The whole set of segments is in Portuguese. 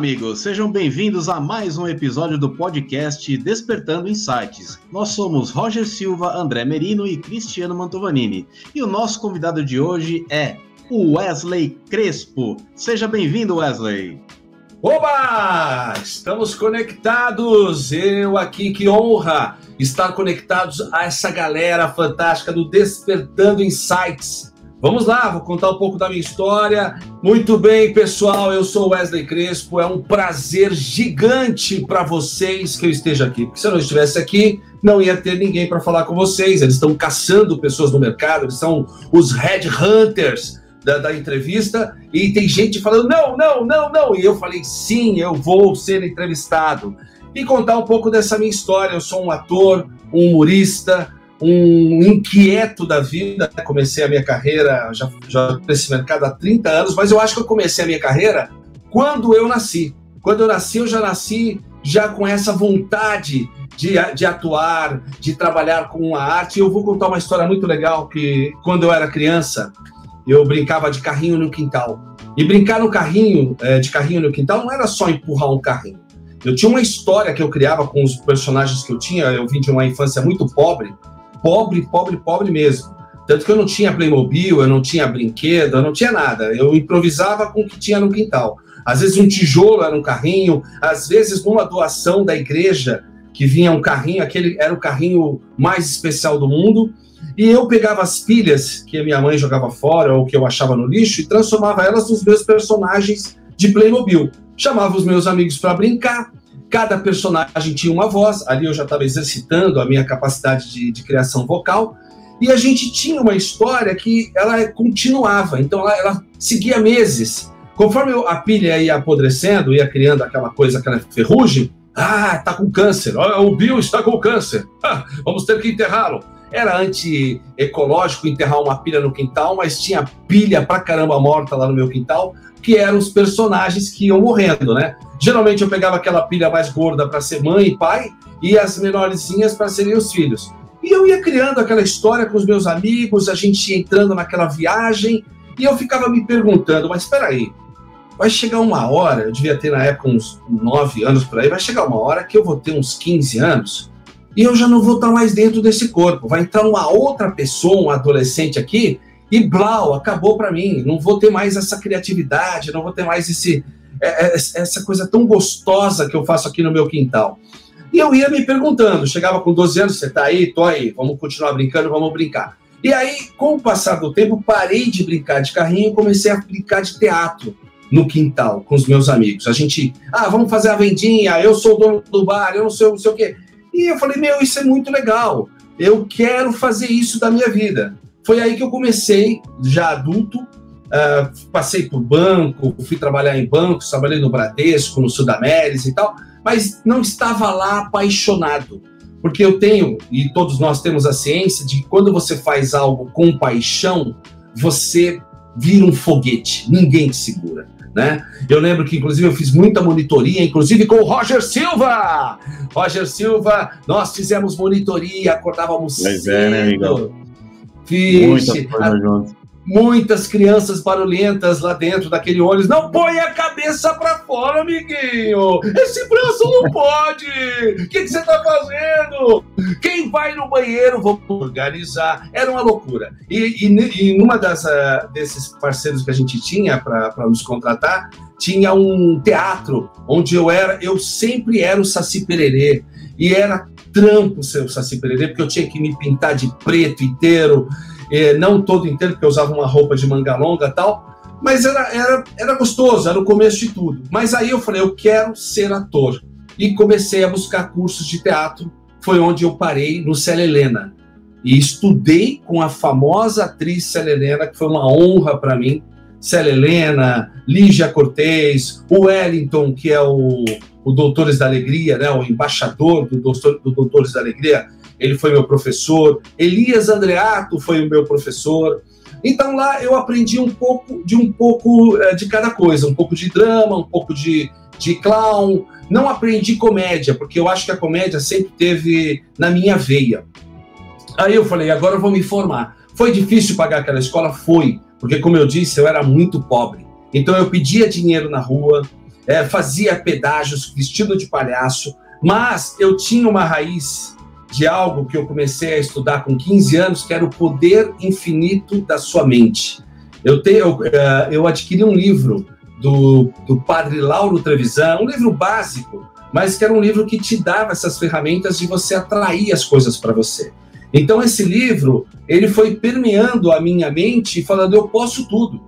amigos, sejam bem-vindos a mais um episódio do podcast Despertando Insights. Nós somos Roger Silva, André Merino e Cristiano Mantovanini. E o nosso convidado de hoje é o Wesley Crespo. Seja bem-vindo, Wesley. Oba! Estamos conectados! Eu aqui, que honra estar conectados a essa galera fantástica do Despertando Insights. Vamos lá, vou contar um pouco da minha história. Muito bem, pessoal, eu sou Wesley Crespo. É um prazer gigante para vocês que eu esteja aqui. Porque se eu não estivesse aqui, não ia ter ninguém para falar com vocês. Eles estão caçando pessoas no mercado, eles são os headhunters da, da entrevista. E tem gente falando: não, não, não, não. E eu falei: sim, eu vou ser entrevistado. E contar um pouco dessa minha história. Eu sou um ator, um humorista um inquieto da vida. Comecei a minha carreira já, já nesse mercado há 30 anos, mas eu acho que eu comecei a minha carreira quando eu nasci. Quando eu nasci, eu já nasci já com essa vontade de, de atuar, de trabalhar com a arte. E eu vou contar uma história muito legal que quando eu era criança, eu brincava de carrinho no quintal. E brincar no carrinho, é, de carrinho no quintal, não era só empurrar um carrinho. Eu tinha uma história que eu criava com os personagens que eu tinha. Eu vim de uma infância muito pobre pobre, pobre, pobre mesmo. Tanto que eu não tinha Playmobil, eu não tinha brinquedo, eu não tinha nada. Eu improvisava com o que tinha no quintal. Às vezes um tijolo era um carrinho, às vezes numa doação da igreja que vinha um carrinho, aquele era o carrinho mais especial do mundo. E eu pegava as pilhas que a minha mãe jogava fora ou que eu achava no lixo e transformava elas nos meus personagens de Playmobil. Chamava os meus amigos para brincar Cada personagem tinha uma voz, ali eu já estava exercitando a minha capacidade de, de, criação vocal, e a gente tinha uma história que ela continuava, então ela, ela seguia meses. Conforme a pilha ia apodrecendo, ia criando aquela coisa, aquela ferrugem, ah, tá com câncer, o Bill está com câncer, ah, vamos ter que enterrá-lo. Era anti-ecológico enterrar uma pilha no quintal, mas tinha pilha pra caramba morta lá no meu quintal, que eram os personagens que iam morrendo, né? Geralmente eu pegava aquela pilha mais gorda para ser mãe e pai, e as menorzinhas para serem os filhos. E eu ia criando aquela história com os meus amigos, a gente ia entrando naquela viagem, e eu ficava me perguntando, mas espera aí, vai chegar uma hora, eu devia ter na época uns 9 anos por aí, vai chegar uma hora que eu vou ter uns 15 anos, e eu já não vou estar mais dentro desse corpo. Vai entrar uma outra pessoa, um adolescente aqui, e blau, acabou para mim. Não vou ter mais essa criatividade, não vou ter mais esse, é, é, essa coisa tão gostosa que eu faço aqui no meu quintal. E eu ia me perguntando, chegava com 12 anos, você tá aí? Tô aí, vamos continuar brincando, vamos brincar. E aí, com o passar do tempo, parei de brincar de carrinho e comecei a brincar de teatro no quintal com os meus amigos. A gente, ah, vamos fazer a vendinha, eu sou o dono do bar, eu não sei, não sei o quê. E eu falei, meu, isso é muito legal. Eu quero fazer isso da minha vida. Foi aí que eu comecei, já adulto, uh, passei por banco, fui trabalhar em bancos, trabalhei no Bradesco, no Sudamérica e tal, mas não estava lá apaixonado. Porque eu tenho, e todos nós temos a ciência, de que quando você faz algo com paixão, você vira um foguete, ninguém te segura. Né? Eu lembro que, inclusive, eu fiz muita monitoria, inclusive com o Roger Silva. Roger Silva, nós fizemos monitoria, acordávamos Mas cedo. É, né, amigão? Vixe, muitas crianças barulhentas lá dentro daquele ônibus. Não põe a cabeça para fora, amiguinho! Esse braço não pode! O que, que, você tá fazendo? Quem vai no banheiro? Vamos organizar. Era uma loucura. E, e, e numa desses parceiros que a gente tinha para nos contratar, tinha um teatro onde eu era, eu sempre era o Saci Pererê. E era trampo ser o Saci Pererê, porque eu tinha que me pintar de preto inteiro, eh, não todo inteiro, porque eu usava uma roupa de manga longa e tal, mas era, era, era gostoso, era o começo de tudo. Mas aí eu falei, eu quero ser ator. E comecei a buscar cursos de teatro, foi onde eu parei no Célia Helena. E estudei com a famosa atriz Célia Helena, que foi uma honra para mim. Célia Helena, Lígia Cortez, o Wellington, que é o, o Doutores da Alegria, né, o embaixador do, do Doutores da Alegria, ele foi meu professor. Elias Andreato foi o meu professor. Então lá eu aprendi um pouco de um pouco é, de cada coisa, um pouco de drama, um pouco de, de clown. Não aprendi comédia, porque eu acho que a comédia sempre teve na minha veia. Aí eu falei, agora eu vou me formar. Foi difícil pagar aquela escola? Foi, porque como eu disse, eu era muito pobre. Então eu pedia dinheiro na rua, é, fazia pedágios vestido de palhaço, mas eu tinha uma raiz de algo que eu comecei a estudar com 15 anos, que era o poder infinito da sua mente. Eu, eu, é, eu adquiri um livro do, do padre Lauro Trevisan, um livro básico, mas que era um livro que te dava essas ferramentas de você atrair as coisas para você. Então esse livro, ele foi permeando a minha mente, falando eu posso tudo.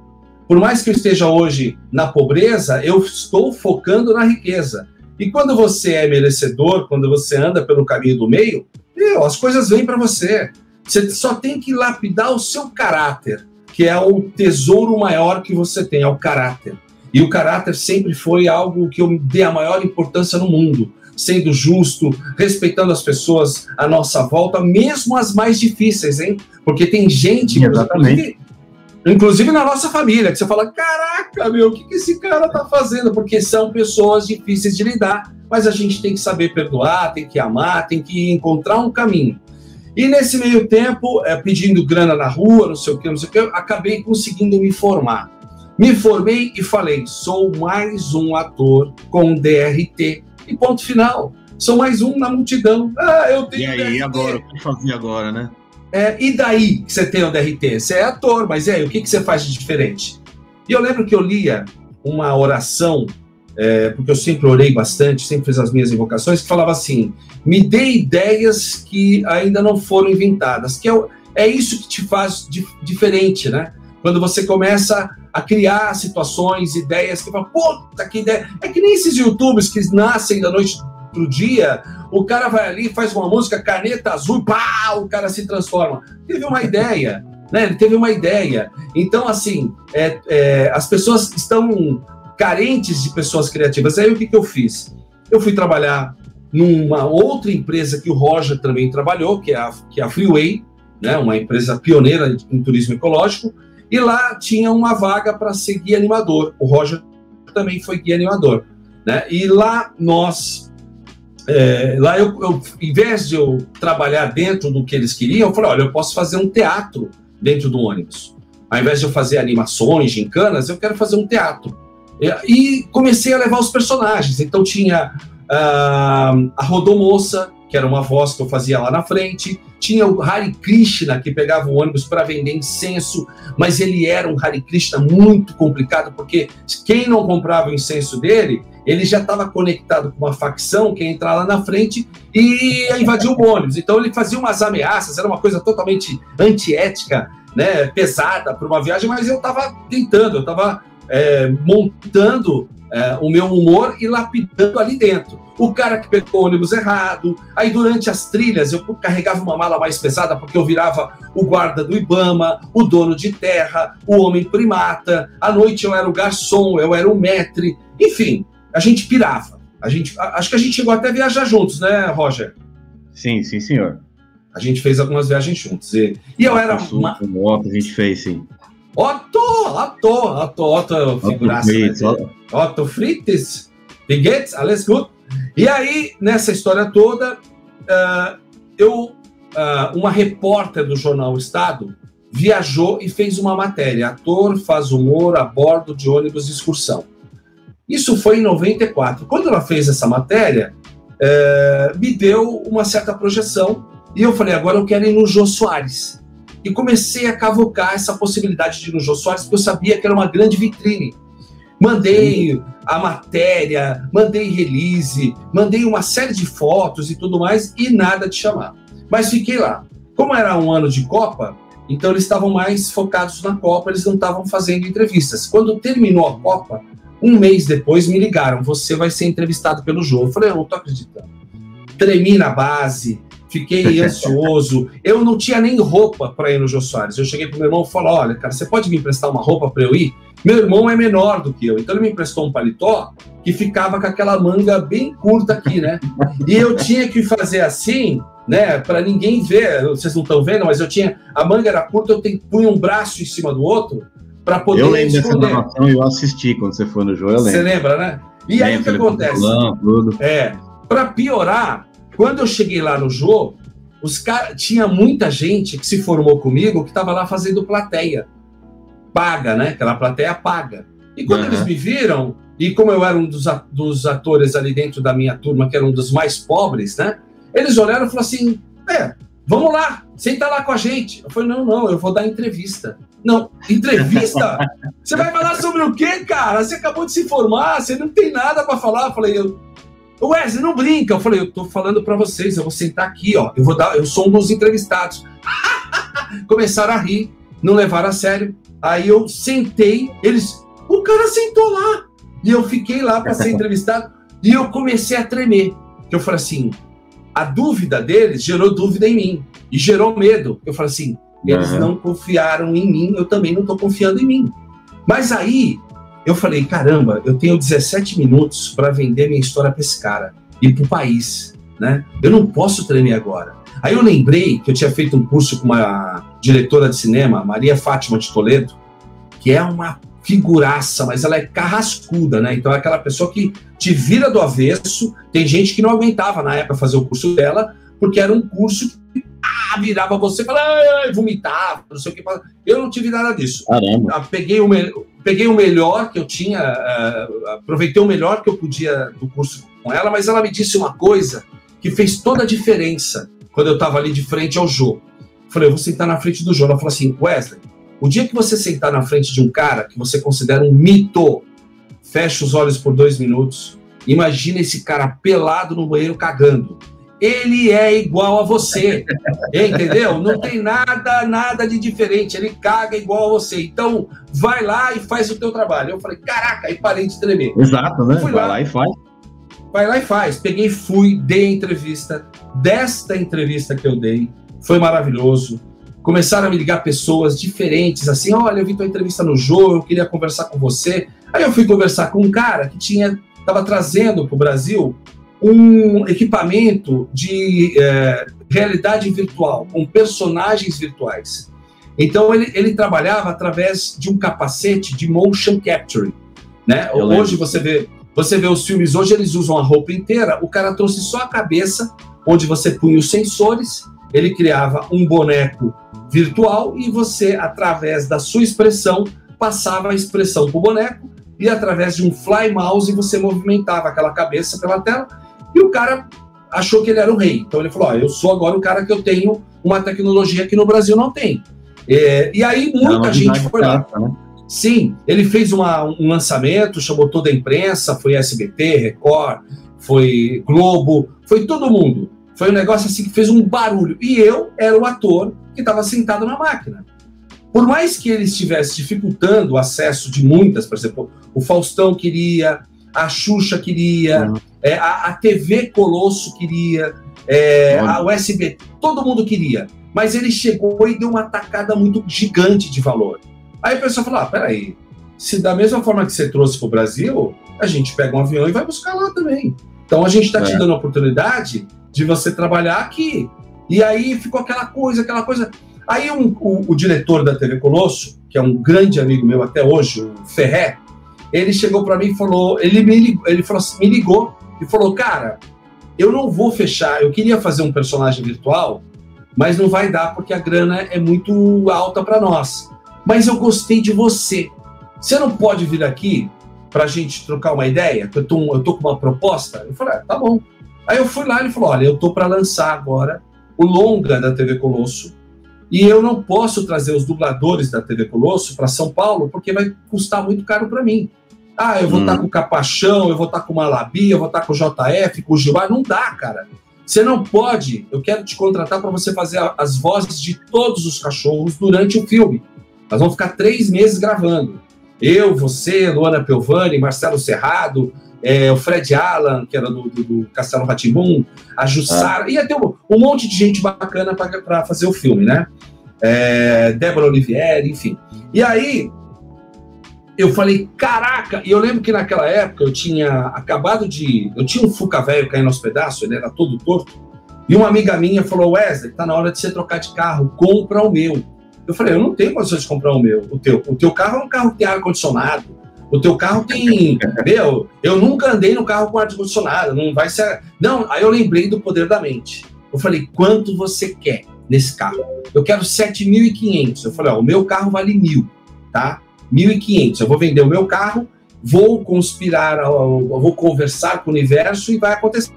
Por mais que eu esteja hoje na pobreza, eu estou focando na riqueza. E quando você é merecedor, quando você anda pelo caminho do meio, meu, as coisas vêm para você. Você só tem que lapidar o seu caráter, que é o tesouro maior que você tem, é o caráter. E o caráter sempre foi algo que eu dei a maior importância no mundo, sendo justo, respeitando as pessoas à nossa volta, mesmo as mais difíceis, hein? Porque tem gente, inclusive, inclusive na nossa família, que você fala: caraca, meu, o que, que esse cara tá fazendo? Porque são pessoas difíceis de lidar, mas a gente tem que saber perdoar, tem que amar, tem que encontrar um caminho. E nesse meio tempo, é, pedindo grana na rua, não sei o que, não sei o que, acabei conseguindo me formar. Me formei e falei: sou mais um ator com DRT. E ponto final. Sou mais um na multidão. Ah, eu tenho. E aí, DRT. agora? O que fazer agora, né? É, e daí que você tem o DRT? Você é ator, mas é, o que, que você faz de diferente? E eu lembro que eu lia uma oração, é, porque eu sempre orei bastante, sempre fiz as minhas invocações, que falava assim: me dê ideias que ainda não foram inventadas, que é, é isso que te faz di diferente, né? Quando você começa a criar situações, ideias que fala, puta que ideia. É que nem esses youtubers que nascem da noite pro dia, o cara vai ali, faz uma música, caneta azul, pá, o cara se transforma. Teve uma ideia, né? Ele teve uma ideia. Então, assim, é, é, as pessoas estão carentes de pessoas criativas. Aí o que, que eu fiz? Eu fui trabalhar numa outra empresa que o Roger também trabalhou, que é a, que é a Freeway, né? uma empresa pioneira em turismo ecológico. E lá tinha uma vaga para ser guia animador. O Roger também foi guia animador. Né? E lá nós. É, lá eu, eu, em vez de eu trabalhar dentro do que eles queriam, eu falei: olha, eu posso fazer um teatro dentro do ônibus. Ao invés de eu fazer animações, gincanas, eu quero fazer um teatro. E comecei a levar os personagens. Então tinha uh, a Rodomoça, que era uma voz que eu fazia lá na frente, tinha o Hare Krishna, que pegava o ônibus para vender incenso, mas ele era um Hare Krishna muito complicado, porque quem não comprava o incenso dele, ele já estava conectado com uma facção que ia entrar lá na frente e ia invadir o ônibus. Então ele fazia umas ameaças, era uma coisa totalmente antiética, né, pesada para uma viagem, mas eu estava tentando, eu estava é, montando é, o meu humor e lapidando ali dentro o cara que pegou o ônibus errado. Aí durante as trilhas eu carregava uma mala mais pesada porque eu virava o guarda do Ibama, o dono de terra, o homem primata. À noite eu era o garçom, eu era o maître. Enfim, a gente pirava. A gente, acho que a gente chegou até a viajar juntos, né, Roger? Sim, sim, senhor. A gente fez algumas viagens juntos. E, e eu era. uma... Otto, a gente fez, sim. Otto, Otto, Otto, Otto, figuraça. Otto né? Otto geht's? Alles gut? E aí, nessa história toda, uh, eu, uh, uma repórter do jornal Estado viajou e fez uma matéria: ator faz humor a bordo de ônibus de excursão. Isso foi em 94. Quando ela fez essa matéria, uh, me deu uma certa projeção e eu falei: agora eu quero ir no Jô Soares. E comecei a cavocar essa possibilidade de ir no Jô Soares, porque eu sabia que era uma grande vitrine Mandei a matéria, mandei release, mandei uma série de fotos e tudo mais e nada de chamar. Mas fiquei lá. Como era um ano de Copa, então eles estavam mais focados na Copa, eles não estavam fazendo entrevistas. Quando terminou a Copa, um mês depois me ligaram: você vai ser entrevistado pelo jogo. Eu falei: eu não tô acreditando. Tremi na base, fiquei ansioso. Eu não tinha nem roupa para ir no Jô Soares. Eu cheguei pro meu irmão e falei: olha, cara, você pode me emprestar uma roupa para eu ir? Meu irmão é menor do que eu, então ele me emprestou um paletó que ficava com aquela manga bem curta aqui, né? E eu tinha que fazer assim, né, para ninguém ver. Vocês não estão vendo, mas eu tinha a manga era curta, eu tenho, punha um braço em cima do outro para poder Eu lembro esconder. dessa gravação e eu assisti quando você foi no jogo, eu lembro. Você lembra, né? E aí o que acontece? tudo. É, para piorar, quando eu cheguei lá no jogo, os cara, tinha muita gente que se formou comigo que estava lá fazendo plateia paga, né? Aquela plateia paga. E quando uhum. eles me viram, e como eu era um dos, dos atores ali dentro da minha turma, que era um dos mais pobres, né? Eles olharam e falaram assim: é, vamos lá, senta lá com a gente. Eu falei: não, não, eu vou dar entrevista. Não, entrevista? Você vai falar sobre o quê, cara? Você acabou de se formar, você não tem nada para falar. Eu falei: eu, Wesley, não brinca. Eu falei: eu tô falando para vocês, eu vou sentar aqui, ó. Eu vou dar, eu sou um dos entrevistados. Começaram a rir, não levaram a sério. Aí eu sentei, eles, o cara sentou lá. E eu fiquei lá para ser entrevistado e eu comecei a tremer. Eu falei assim: a dúvida deles gerou dúvida em mim e gerou medo. Eu falei assim: eles uhum. não confiaram em mim, eu também não estou confiando em mim. Mas aí eu falei: caramba, eu tenho 17 minutos para vender minha história para esse cara e para o país. Né? Eu não posso tremer agora. Aí eu lembrei que eu tinha feito um curso com uma diretora de cinema, Maria Fátima de Toledo, que é uma figuraça, mas ela é carrascuda, né? Então é aquela pessoa que te vira do avesso. Tem gente que não aguentava na época fazer o curso dela, porque era um curso que ah, virava você, falava, vomitava, não sei o que. Eu não tive nada disso. Caramba. Eu peguei o. peguei o melhor que eu tinha, uh, aproveitei o melhor que eu podia do curso com ela, mas ela me disse uma coisa que fez toda a diferença quando eu estava ali de frente ao jogo. Falei, eu vou sentar na frente do jogo. Ela falou assim, Wesley, o dia que você sentar na frente de um cara que você considera um mito, fecha os olhos por dois minutos, imagina esse cara pelado no banheiro cagando. Ele é igual a você, entendeu? Não tem nada, nada de diferente. Ele caga igual a você. Então, vai lá e faz o teu trabalho. Eu falei, caraca, aí parei de tremer. Exato, né? Fui vai lá, lá e faz. Vai lá e faz. Peguei, fui, dei a entrevista. Desta entrevista que eu dei, foi maravilhoso começaram a me ligar pessoas diferentes, assim, olha, eu vi tua entrevista no jogo, eu queria conversar com você. Aí eu fui conversar com um cara que tinha, estava trazendo para o Brasil um equipamento de é, realidade virtual, com personagens virtuais. Então ele, ele trabalhava através de um capacete de motion capture, né? Eu hoje lembro. você vê, você vê os filmes hoje eles usam a roupa inteira, o cara trouxe só a cabeça, onde você punha os sensores, ele criava um boneco virtual e você, através da sua expressão, passava a expressão para o boneco e através de um fly mouse você movimentava aquela cabeça pela tela e o cara achou que ele era o rei. Então ele falou: eu sou agora o cara que eu tenho uma tecnologia que no Brasil não tem. É, e aí muita gente foi lá. Né? Sim, ele fez uma, um lançamento, chamou toda a imprensa, foi SBT, Record, foi Globo, foi todo mundo. Foi um negócio assim que fez um barulho. E eu era o ator que estava sentado na máquina. Por mais que ele estivesse dificultando o acesso de muitas, por exemplo, o Faustão queria, a Xuxa queria, uhum. é, a, a, TV Colosso queria, é, a USB, todo mundo queria. Mas ele chegou e deu uma tacada muito gigante de valor. Aí o pessoal falou: ah, peraí, se da mesma forma que você trouxe para o Brasil, a gente pega um avião e vai buscar lá também. Então a gente está é. te dando a oportunidade de você trabalhar aqui. E aí ficou aquela coisa, aquela coisa. Aí um, o, o, diretor da TV Colosso, que é um grande amigo meu até hoje, o Ferré, ele chegou para mim e falou, ele me ligou, ele falou assim, me ligou e falou, cara, eu não vou fechar, eu queria fazer um personagem virtual, mas não vai dar porque a grana é muito alta para nós. Mas eu gostei de você. Você não pode vir aqui para a gente trocar uma ideia? Eu tô, eu tô com uma proposta? Eu falei, ah, tá bom. Aí eu fui lá e ele falou: olha, eu tô para lançar agora o longa da TV Colosso e eu não posso trazer os dubladores da TV Colosso para São Paulo porque vai custar muito caro para mim. Ah, eu vou estar hum. tá com o Capachão, eu vou estar tá com o Malabi, eu vou estar tá com o JF, com o Gilmar. Não dá, cara. Você não pode. Eu quero te contratar para você fazer as vozes de todos os cachorros durante o filme. Nós vamos ficar três meses gravando. Eu, você, Luana Pelvani, Marcelo Serrado, é, o Fred Allan, que era do, do, do Castelo Ratimbum, a Jussara, ah. ia ter um, um, monte de gente bacana para fazer o filme, né? É, Débora Olivieri, enfim. E aí, eu falei, caraca! E eu lembro que naquela época eu tinha acabado de. Eu tinha um Fuca velho caindo aos pedaços, ele era todo torto. E uma amiga minha falou: Wesley, tá na hora de você trocar de carro, compra o meu. Eu falei: eu não tenho condições de comprar o meu. O teu, o teu carro é um carro que tem ar-condicionado o teu carro tem. meu, eu nunca andei no carro com ar-condicionado, não vai ser. Não, aí eu lembrei do poder da mente. Eu falei, quanto você quer nesse carro? Eu quero 7.500. Eu falei, ó, o meu carro vale mil, tá? 1.500. Eu vou vender o meu carro vou conspirar, vou conversar com o universo e vai acontecer.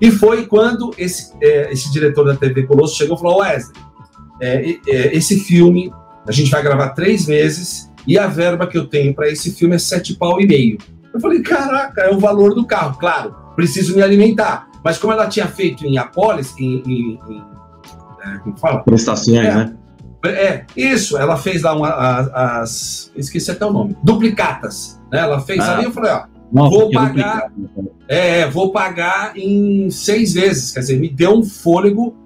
E foi quando esse, é, esse diretor da TV Colosso chegou e falou: Wesley, é, é, esse filme a gente vai gravar três meses e a verba que eu tenho para esse filme é sete pau e meio. Eu falei: caraca, é o valor do carro. Claro, preciso me alimentar. Mas como ela tinha feito em Apolis, em. em, em é, como fala? Prestações, é, né? É, isso, ela fez lá uma, as, as, Esqueci até o nome. Duplicatas. Né? Ela fez ah. ali, eu falei, ó, Nossa, vou pagar. É, vou pagar em seis vezes. Quer dizer, me deu um fôlego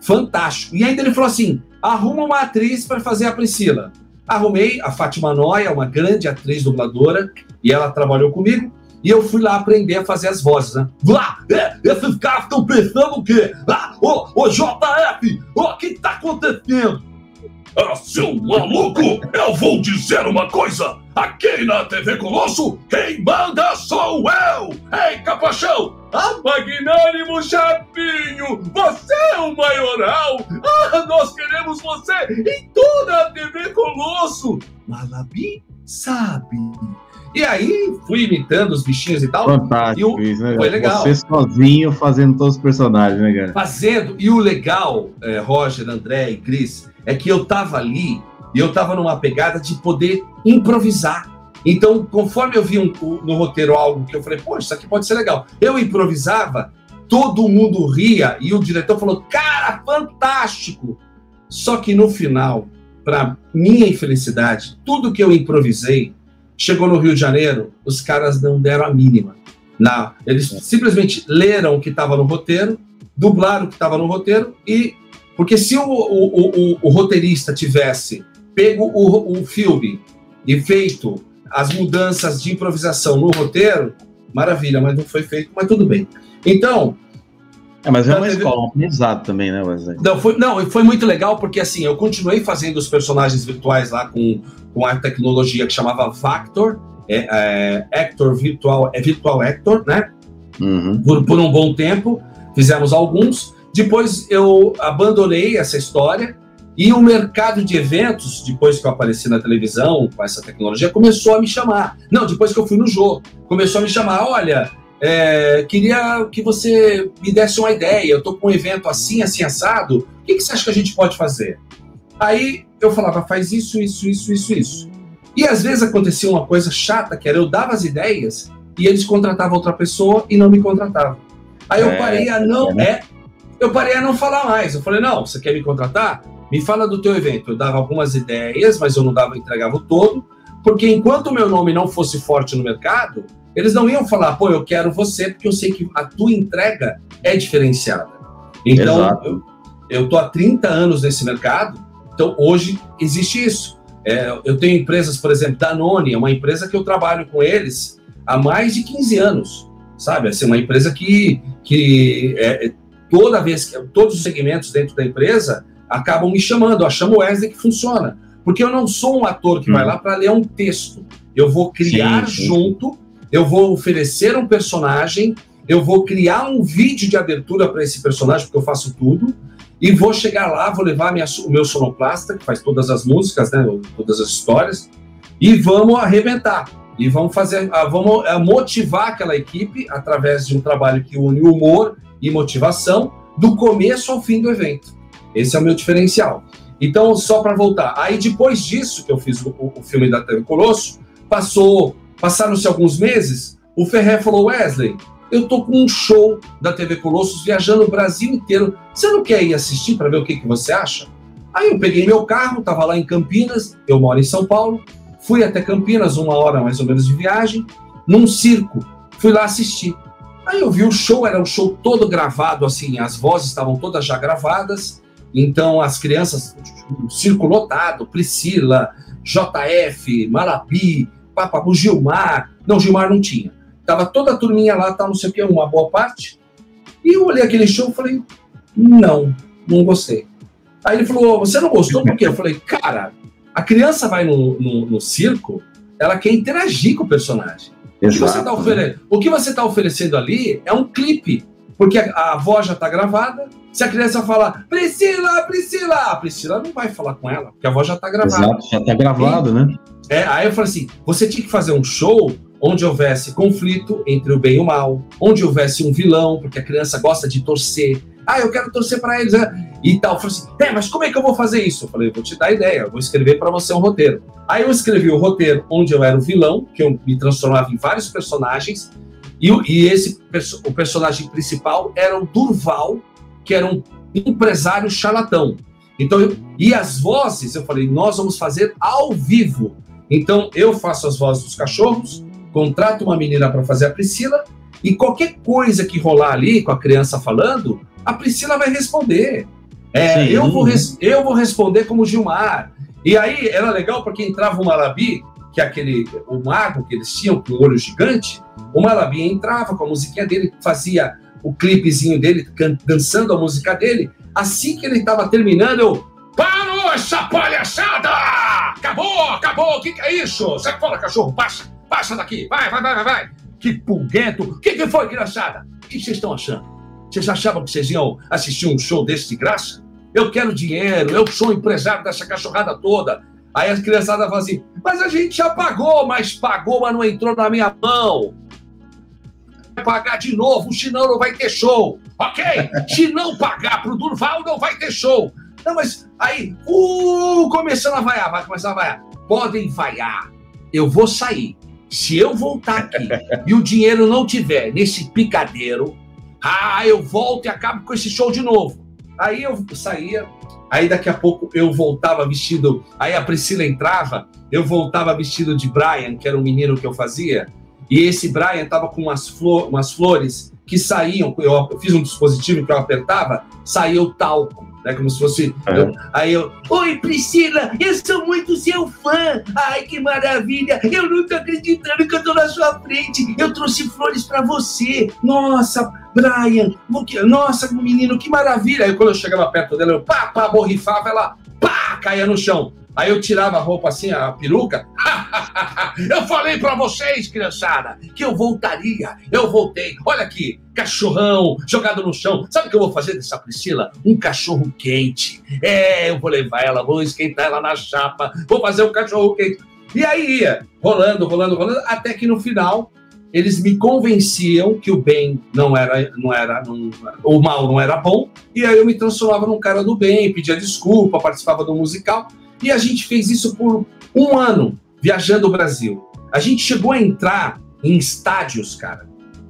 fantástico. E ainda ele falou assim: arruma uma atriz para fazer a Priscila. Arrumei a Fátima Noia, uma grande atriz dubladora, e ela trabalhou comigo. E eu fui lá aprender a fazer as vozes, né? Lá, é, esses caras estão pensando o quê? Ah, ô, ô JF, o que tá acontecendo? Ah, seu maluco, eu vou dizer uma coisa. Aqui na TV Colosso, quem manda sou eu! Ei, Capachão! Ah, magnânimo Chapinho! Você é o maioral! Ah, nós queremos você em toda a TV Colosso! Malabi sabe. E aí, fui imitando os bichinhos e tal. Fantástico, e o... isso, né? Foi legal. Você sozinho fazendo todos os personagens, né, cara? Fazendo. E o legal, é, Roger, André e Cris, é que eu tava ali e eu tava numa pegada de poder improvisar. Então, conforme eu vi um, no roteiro algo que eu falei, pô, isso aqui pode ser legal. Eu improvisava, todo mundo ria e o diretor falou, cara, fantástico. Só que no final, para minha infelicidade, tudo que eu improvisei chegou no Rio de Janeiro, os caras não deram a mínima. Não, eles simplesmente leram o que estava no roteiro, dublaram o que estava no roteiro e porque se o, o, o, o roteirista tivesse pego o, filme e feito as mudanças de improvisação no roteiro, maravilha, mas não foi feito, mas tudo bem. Então. É, mas é uma teve... escola, um aprendizado também, né, Wesley? Não foi, não, foi muito legal porque assim, eu continuei fazendo os personagens virtuais lá com, com a tecnologia que chamava Vactor, é, é, Actor Virtual, é Virtual Actor, né? Uhum. Por, por um bom tempo, fizemos alguns. Depois eu abandonei essa história e o mercado de eventos, depois que eu apareci na televisão com essa tecnologia, começou a me chamar. Não, depois que eu fui no jogo, começou a me chamar. Olha, é, queria que você me desse uma ideia. Eu estou com um evento assim, assim, assado. O que, que você acha que a gente pode fazer? Aí eu falava, faz isso, isso, isso, isso, isso. E às vezes acontecia uma coisa chata, que era eu dava as ideias e eles contratavam outra pessoa e não me contratavam. Aí eu é, parei a não. É, né? Eu parei a não falar mais. Eu falei, não, você quer me contratar? Me fala do teu evento. Eu dava algumas ideias, mas eu não dava, entregava o todo, porque enquanto o meu nome não fosse forte no mercado, eles não iam falar, pô, eu quero você, porque eu sei que a tua entrega é diferenciada. Então, eu, eu tô há 30 anos nesse mercado, então hoje existe isso. É, eu tenho empresas, por exemplo, Danone, é uma empresa que eu trabalho com eles há mais de 15 anos, sabe? Assim, uma empresa que, que é, toda vez que todos os segmentos dentro da empresa acabam me chamando, ó, chama o Wesley que funciona. Porque eu não sou um ator que hum. vai lá para ler um texto. Eu vou criar sim, sim. junto, eu vou oferecer um personagem, eu vou criar um vídeo de abertura para esse personagem, porque eu faço tudo, e vou chegar lá, vou levar minha, o meu sonoplasta, que faz todas as músicas, né, todas as histórias, e vamos arrebentar. E vamos fazer, ah, vamos ah, motivar aquela equipe através de um trabalho que une humor e motivação do começo ao fim do evento. Esse é o meu diferencial. Então, só para voltar, aí depois disso que eu fiz o, o filme da TV Colosso, passou, passaram-se alguns meses, o Ferré falou, Wesley, eu tô com um show da TV Colossos viajando o Brasil inteiro. Você não quer ir assistir para ver o que, que você acha? Aí eu peguei meu carro, tava lá em Campinas, eu moro em São Paulo, fui até Campinas, uma hora mais ou menos de viagem, num circo. Fui lá assistir. Aí eu vi o show, era um show todo gravado, assim, as vozes estavam todas já gravadas, então as crianças, um circo lotado, Priscila, JF, Malapi, Papabu, Gilmar, não, Gilmar não tinha. Tava toda a turminha lá, tá, não sei o que, uma boa parte. E eu olhei aquele show e falei, não, não gostei. Aí ele falou, você não gostou por quê? Eu falei, cara, a criança vai no, no, no circo, ela quer interagir com o personagem. O que, você tá ofere... o que você está oferecendo ali é um clipe, porque a, a voz já está gravada. Se a criança falar, Priscila, Priscila, a Priscila não vai falar com ela, porque a voz já está gravada. Exato, já está gravado, e, né? É, aí eu falei assim: você tinha que fazer um show onde houvesse conflito entre o bem e o mal, onde houvesse um vilão, porque a criança gosta de torcer. Ah, eu quero torcer para eles. Né? E tal. Eu falei assim: é, mas como é que eu vou fazer isso? Eu falei: vou te dar ideia, eu vou escrever para você um roteiro. Aí eu escrevi o roteiro onde eu era o vilão, que eu me transformava em vários personagens, e, e esse o personagem principal era o Durval, que era um empresário charlatão. Então, e as vozes, eu falei, nós vamos fazer ao vivo. Então, eu faço as vozes dos cachorros, contrato uma menina para fazer a Priscila, e qualquer coisa que rolar ali com a criança falando, a Priscila vai responder. É, eu, vou eu vou responder como Gilmar. E aí era legal porque entrava o Malabi, que é aquele o mago que eles tinham com o olho gigante, o Malabi entrava com a musiquinha dele, fazia o clipezinho dele, dançando a música dele. Assim que ele estava terminando, eu. Parou essa palhaçada! Acabou, acabou! O que, que é isso? Sai fora, cachorro! Passa, passa daqui! Vai, vai, vai, vai, vai! Que pulguento! O que, que foi, criançada? O que vocês estão achando? Vocês achavam que vocês iam assistir um show desse de graça? Eu quero dinheiro, eu sou empresário dessa cachorrada toda. Aí as criançadas falam assim, mas a gente já pagou, mas pagou, mas não entrou na minha mão vai pagar de novo, senão não vai ter show. Ok? Se não pagar pro Durval, não vai ter show. Não, mas aí, uh, começando a vaiar, vai começar a vaiar. Podem vaiar. Eu vou sair. Se eu voltar aqui e o dinheiro não tiver nesse picadeiro, ah, eu volto e acabo com esse show de novo. Aí eu saía, aí daqui a pouco eu voltava vestido. Aí a Priscila entrava, eu voltava vestido de Brian, que era um menino que eu fazia. E esse Brian estava com umas, flor, umas flores que saíam. Eu, eu, fiz um dispositivo que eu apertava, saía o talco, né? Como se fosse. É. Eu, aí eu. Oi, Priscila, eu sou muito seu fã. Ai, que maravilha! Eu não tô acreditando que eu tô na sua frente. Eu trouxe flores para você. Nossa, Brian, nossa, menino, que maravilha! Aí quando eu chegava perto dela, eu pá, pá, borrifava, ela pá, caía no chão. Aí eu tirava a roupa assim, a peruca. eu falei para vocês, criançada, que eu voltaria. Eu voltei. Olha aqui, cachorrão jogado no chão. Sabe o que eu vou fazer dessa Priscila? Um cachorro quente. É, eu vou levar ela, vou esquentar ela na chapa, vou fazer um cachorro quente. E aí ia, rolando, rolando, rolando, até que no final eles me convenciam que o bem não era, não era, não, o mal não era bom, e aí eu me transformava num cara do bem, pedia desculpa, participava do musical. E a gente fez isso por um ano, viajando o Brasil. A gente chegou a entrar em estádios, cara,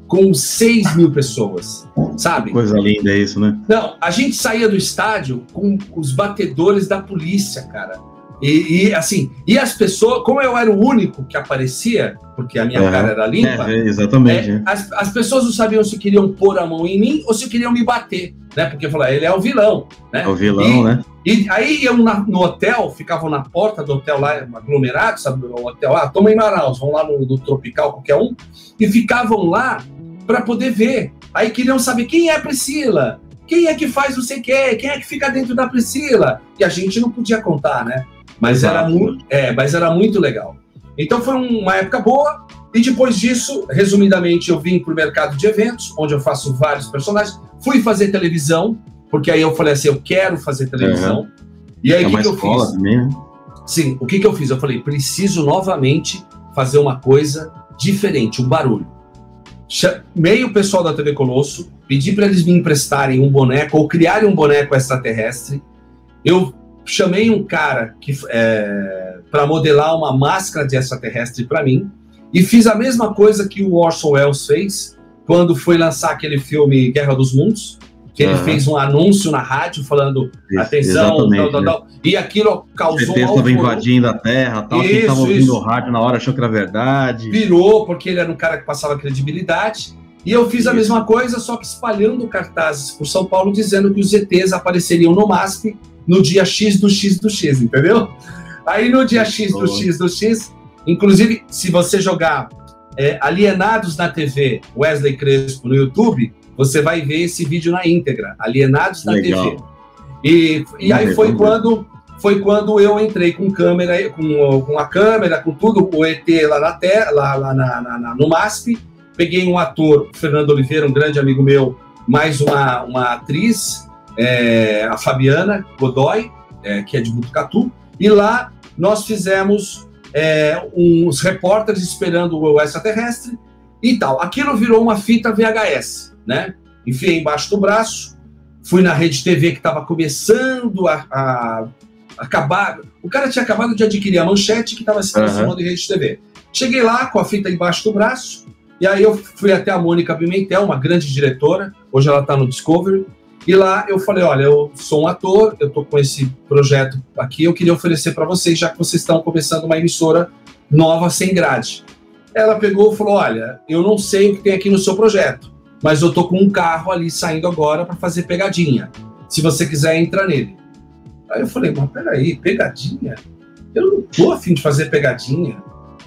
com 6 mil pessoas, sabe? Coisa linda isso, né? Não, a gente saía do estádio com os batedores da polícia, cara. E, e, assim, e as pessoas, como eu era o único que aparecia, porque a minha uhum. cara era limpa, é, exatamente. É, as, as pessoas não sabiam se queriam pôr a mão em mim ou se queriam me bater, né? Porque eu falei, ele é o vilão, né? É o vilão, e, né? E aí eu na, no hotel, ficavam na porta do hotel lá, aglomerado, sabe? O hotel, ah, toma em Manaus, vão lá no, no Tropical, qualquer um, e ficavam lá para poder ver. Aí queriam saber quem é a Priscila, quem é que faz não sei o quê, quem é que fica dentro da Priscila. E a gente não podia contar, né? Mas era, muito, é, mas era muito legal. Então foi uma época boa. E depois disso, resumidamente, eu vim para o mercado de eventos, onde eu faço vários personagens. Fui fazer televisão, porque aí eu falei assim, eu quero fazer televisão. Uhum. E aí, o é que, que eu fiz? Também, né? Sim, o que, que eu fiz? Eu falei, preciso novamente fazer uma coisa diferente, um barulho. Chamei o pessoal da TV Colosso, pedi para eles me emprestarem um boneco ou criarem um boneco extraterrestre. Eu chamei um cara que é, para modelar uma máscara de extraterrestre para mim e fiz a mesma coisa que o Orson Welles fez quando foi lançar aquele filme Guerra dos Mundos, que ele uhum. fez um anúncio na rádio falando isso, atenção, tal, tal, tal, e aquilo causou um estava invadindo a Terra, tal, isso, quem estava ouvindo o rádio na hora achou que era verdade. Virou porque ele era um cara que passava credibilidade. E eu fiz a mesma coisa, só que espalhando cartazes por São Paulo dizendo que os ETs apareceriam no MASP no dia X do X do X, entendeu? Aí no dia X do X do X, inclusive, se você jogar é, Alienados na TV, Wesley Crespo no YouTube, você vai ver esse vídeo na íntegra, Alienados na Legal. TV. E, e aí foi quando foi quando eu entrei com câmera, com, com a câmera, com tudo, o ET lá na terra, lá, lá na, na, no MASP, peguei um ator, Fernando Oliveira, um grande amigo meu, mais uma, uma atriz, é, a Fabiana Godoy, é, que é de Butucatu, e lá nós fizemos é, uns repórteres esperando o extraterrestre e tal. Aquilo virou uma fita VHS, né? Enfiei embaixo do braço, fui na rede TV que estava começando a, a, acabar. O cara tinha acabado de adquirir a manchete que estava se transformando uhum. em rede TV. Cheguei lá com a fita embaixo do braço, e aí eu fui até a Mônica Pimentel, uma grande diretora, hoje ela está no Discovery, e lá eu falei, olha, eu sou um ator, eu estou com esse projeto aqui, eu queria oferecer para vocês, já que vocês estão começando uma emissora nova sem grade. Ela pegou e falou, olha, eu não sei o que tem aqui no seu projeto, mas eu estou com um carro ali saindo agora para fazer pegadinha. Se você quiser entrar nele. Aí eu falei, mas peraí, pegadinha? Eu não tô afim de fazer pegadinha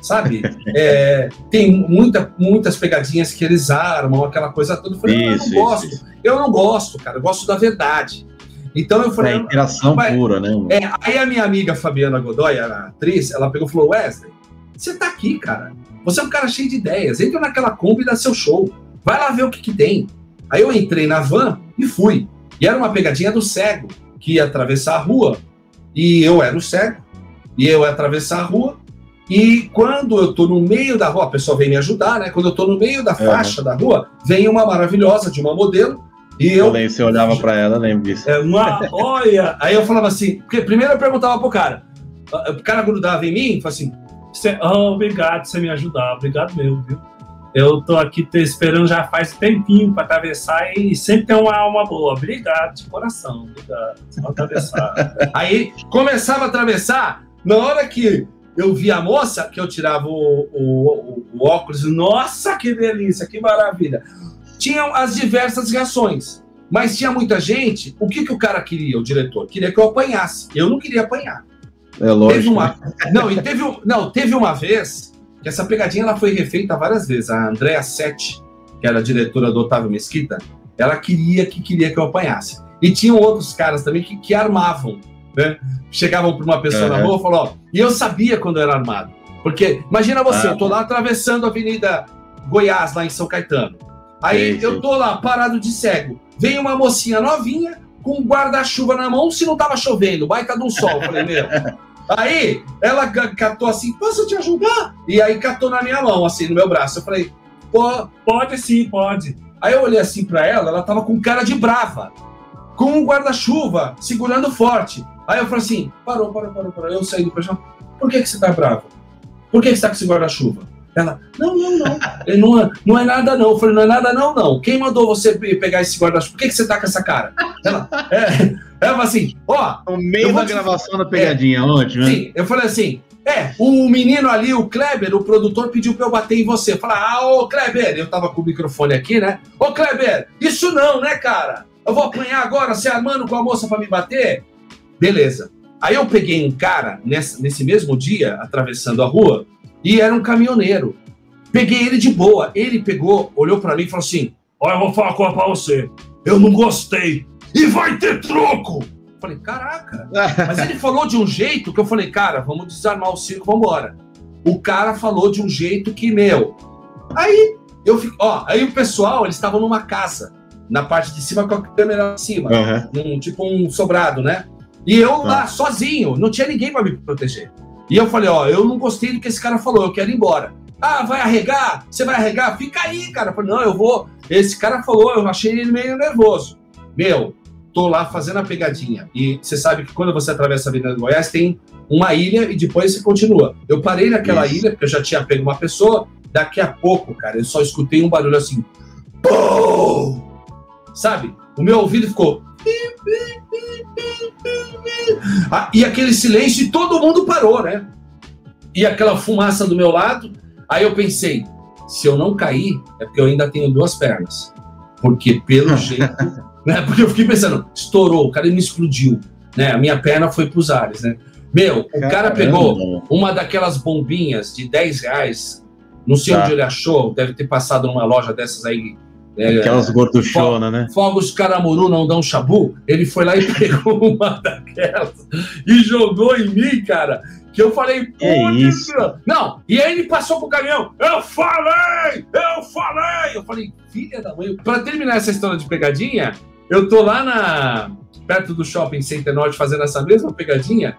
sabe? É, tem muita, muitas pegadinhas que eles armam, aquela coisa toda. Eu falei, isso, eu não gosto. Isso. Eu não gosto, cara, eu gosto da verdade. Então eu falei. É interação mas, pura, né? É, aí a minha amiga Fabiana Godoy, a atriz, ela pegou e falou: Wesley, você tá aqui, cara. Você é um cara cheio de ideias. Entra naquela Kombi e dá seu show. Vai lá ver o que, que tem. Aí eu entrei na van e fui. E era uma pegadinha do cego, que ia atravessar a rua. E eu era o cego. E eu ia atravessar a rua. E quando eu tô no meio da rua, a pessoa vem me ajudar, né? Quando eu tô no meio da faixa da rua, vem uma maravilhosa de uma modelo. E eu. Além, você olhava para ela, lembro disso. É, uma, olha! Aí eu falava assim, porque primeiro eu perguntava pro cara. O cara grudava em mim e falava assim: oh, obrigado você me ajudar, obrigado mesmo, viu? Eu tô aqui te esperando já faz tempinho para atravessar e sempre tem uma alma boa. Obrigado, de coração, obrigado. Só atravessar. Aí começava a atravessar, na hora que eu vi a moça, que eu tirava o, o, o óculos, nossa, que delícia, que maravilha. Tinham as diversas reações, mas tinha muita gente. O que, que o cara queria, o diretor? Queria que eu apanhasse. Eu não queria apanhar. É lógico. Teve uma, não, e teve, não, teve uma vez que essa pegadinha ela foi refeita várias vezes. A Andrea Sete, que era diretora do Otávio Mesquita, ela queria que queria que eu apanhasse. E tinham outros caras também que, que armavam né? Chegavam para uma pessoa uhum. na rua e falavam, ó, e eu sabia quando era armado. Porque, imagina você, ah, eu tô lá atravessando a Avenida Goiás, lá em São Caetano. Aí eu tô lá, parado de cego. Vem uma mocinha novinha, com um guarda-chuva na mão, se não tava chovendo, baita de um sol. Falei, meu. Aí ela catou assim, posso te ajudar? E aí catou na minha mão, assim, no meu braço. Eu falei, Pô, pode sim, pode. Aí eu olhei assim para ela, ela tava com cara de brava, com um guarda-chuva, segurando forte. Aí eu falei assim: parou, parou, parou, parou. Eu saí do chão. Por que, que você tá brava? Por que, que você tá com esse guarda-chuva? Ela, não, não, não. não, é, não é nada, não. Eu falei, não é nada, não, não. Quem mandou você pegar esse guarda-chuva? Por que, que você tá com essa cara? Ela, é, ela falou assim, ó. No meio da gravação da pegadinha, é, ontem, né? Sim, eu falei assim, é, o menino ali, o Kleber, o produtor, pediu pra eu bater em você. Falei, ah, ô Kleber, eu tava com o microfone aqui, né? Ô Kleber, isso não, né, cara? Eu vou apanhar agora, se armando com a moça pra me bater? Beleza. Aí eu peguei um cara nesse, nesse mesmo dia, atravessando a rua, e era um caminhoneiro. Peguei ele de boa. Ele pegou, olhou para mim e falou assim: Olha, eu vou falar uma coisa pra você. Eu não gostei. E vai ter troco! falei, caraca. Mas ele falou de um jeito que eu falei, cara, vamos desarmar o circo, vamos embora. O cara falou de um jeito que, meu. Aí eu fico, ó, aí o pessoal, eles estavam numa casa, na parte de cima com a câmera acima, uhum. num, tipo um sobrado, né? E eu lá, ah. sozinho, não tinha ninguém para me proteger. E eu falei, ó, eu não gostei do que esse cara falou, eu quero ir embora. Ah, vai arregar? Você vai arregar? Fica aí, cara. Eu falei, não, eu vou. Esse cara falou, eu achei ele meio nervoso. Meu, tô lá fazendo a pegadinha. E você sabe que quando você atravessa a Avenida do Goiás, tem uma ilha e depois você continua. Eu parei naquela Isso. ilha, porque eu já tinha pego uma pessoa. Daqui a pouco, cara, eu só escutei um barulho assim. Pum! Sabe? O meu ouvido ficou. Ah, e aquele silêncio e todo mundo parou, né? E aquela fumaça do meu lado. Aí eu pensei, se eu não cair, é porque eu ainda tenho duas pernas. Porque pelo jeito, né? Porque eu fiquei pensando, estourou, o cara me explodiu, né? A minha perna foi pros ares, né? Meu, o Caramba. cara pegou uma daquelas bombinhas de 10 reais, não sei tá. onde ele achou, deve ter passado numa loja dessas aí é, Aquelas gorduchonas, né? Fogos Caramuru não dão chabu. Ele foi lá e pegou uma daquelas e jogou em mim, cara. Que eu falei, pô, isso? Não, e aí ele passou pro caminhão. Eu falei! Eu falei! Eu falei, filha da mãe. Pra terminar essa história de pegadinha, eu tô lá na perto do shopping Center Norte fazendo essa mesma pegadinha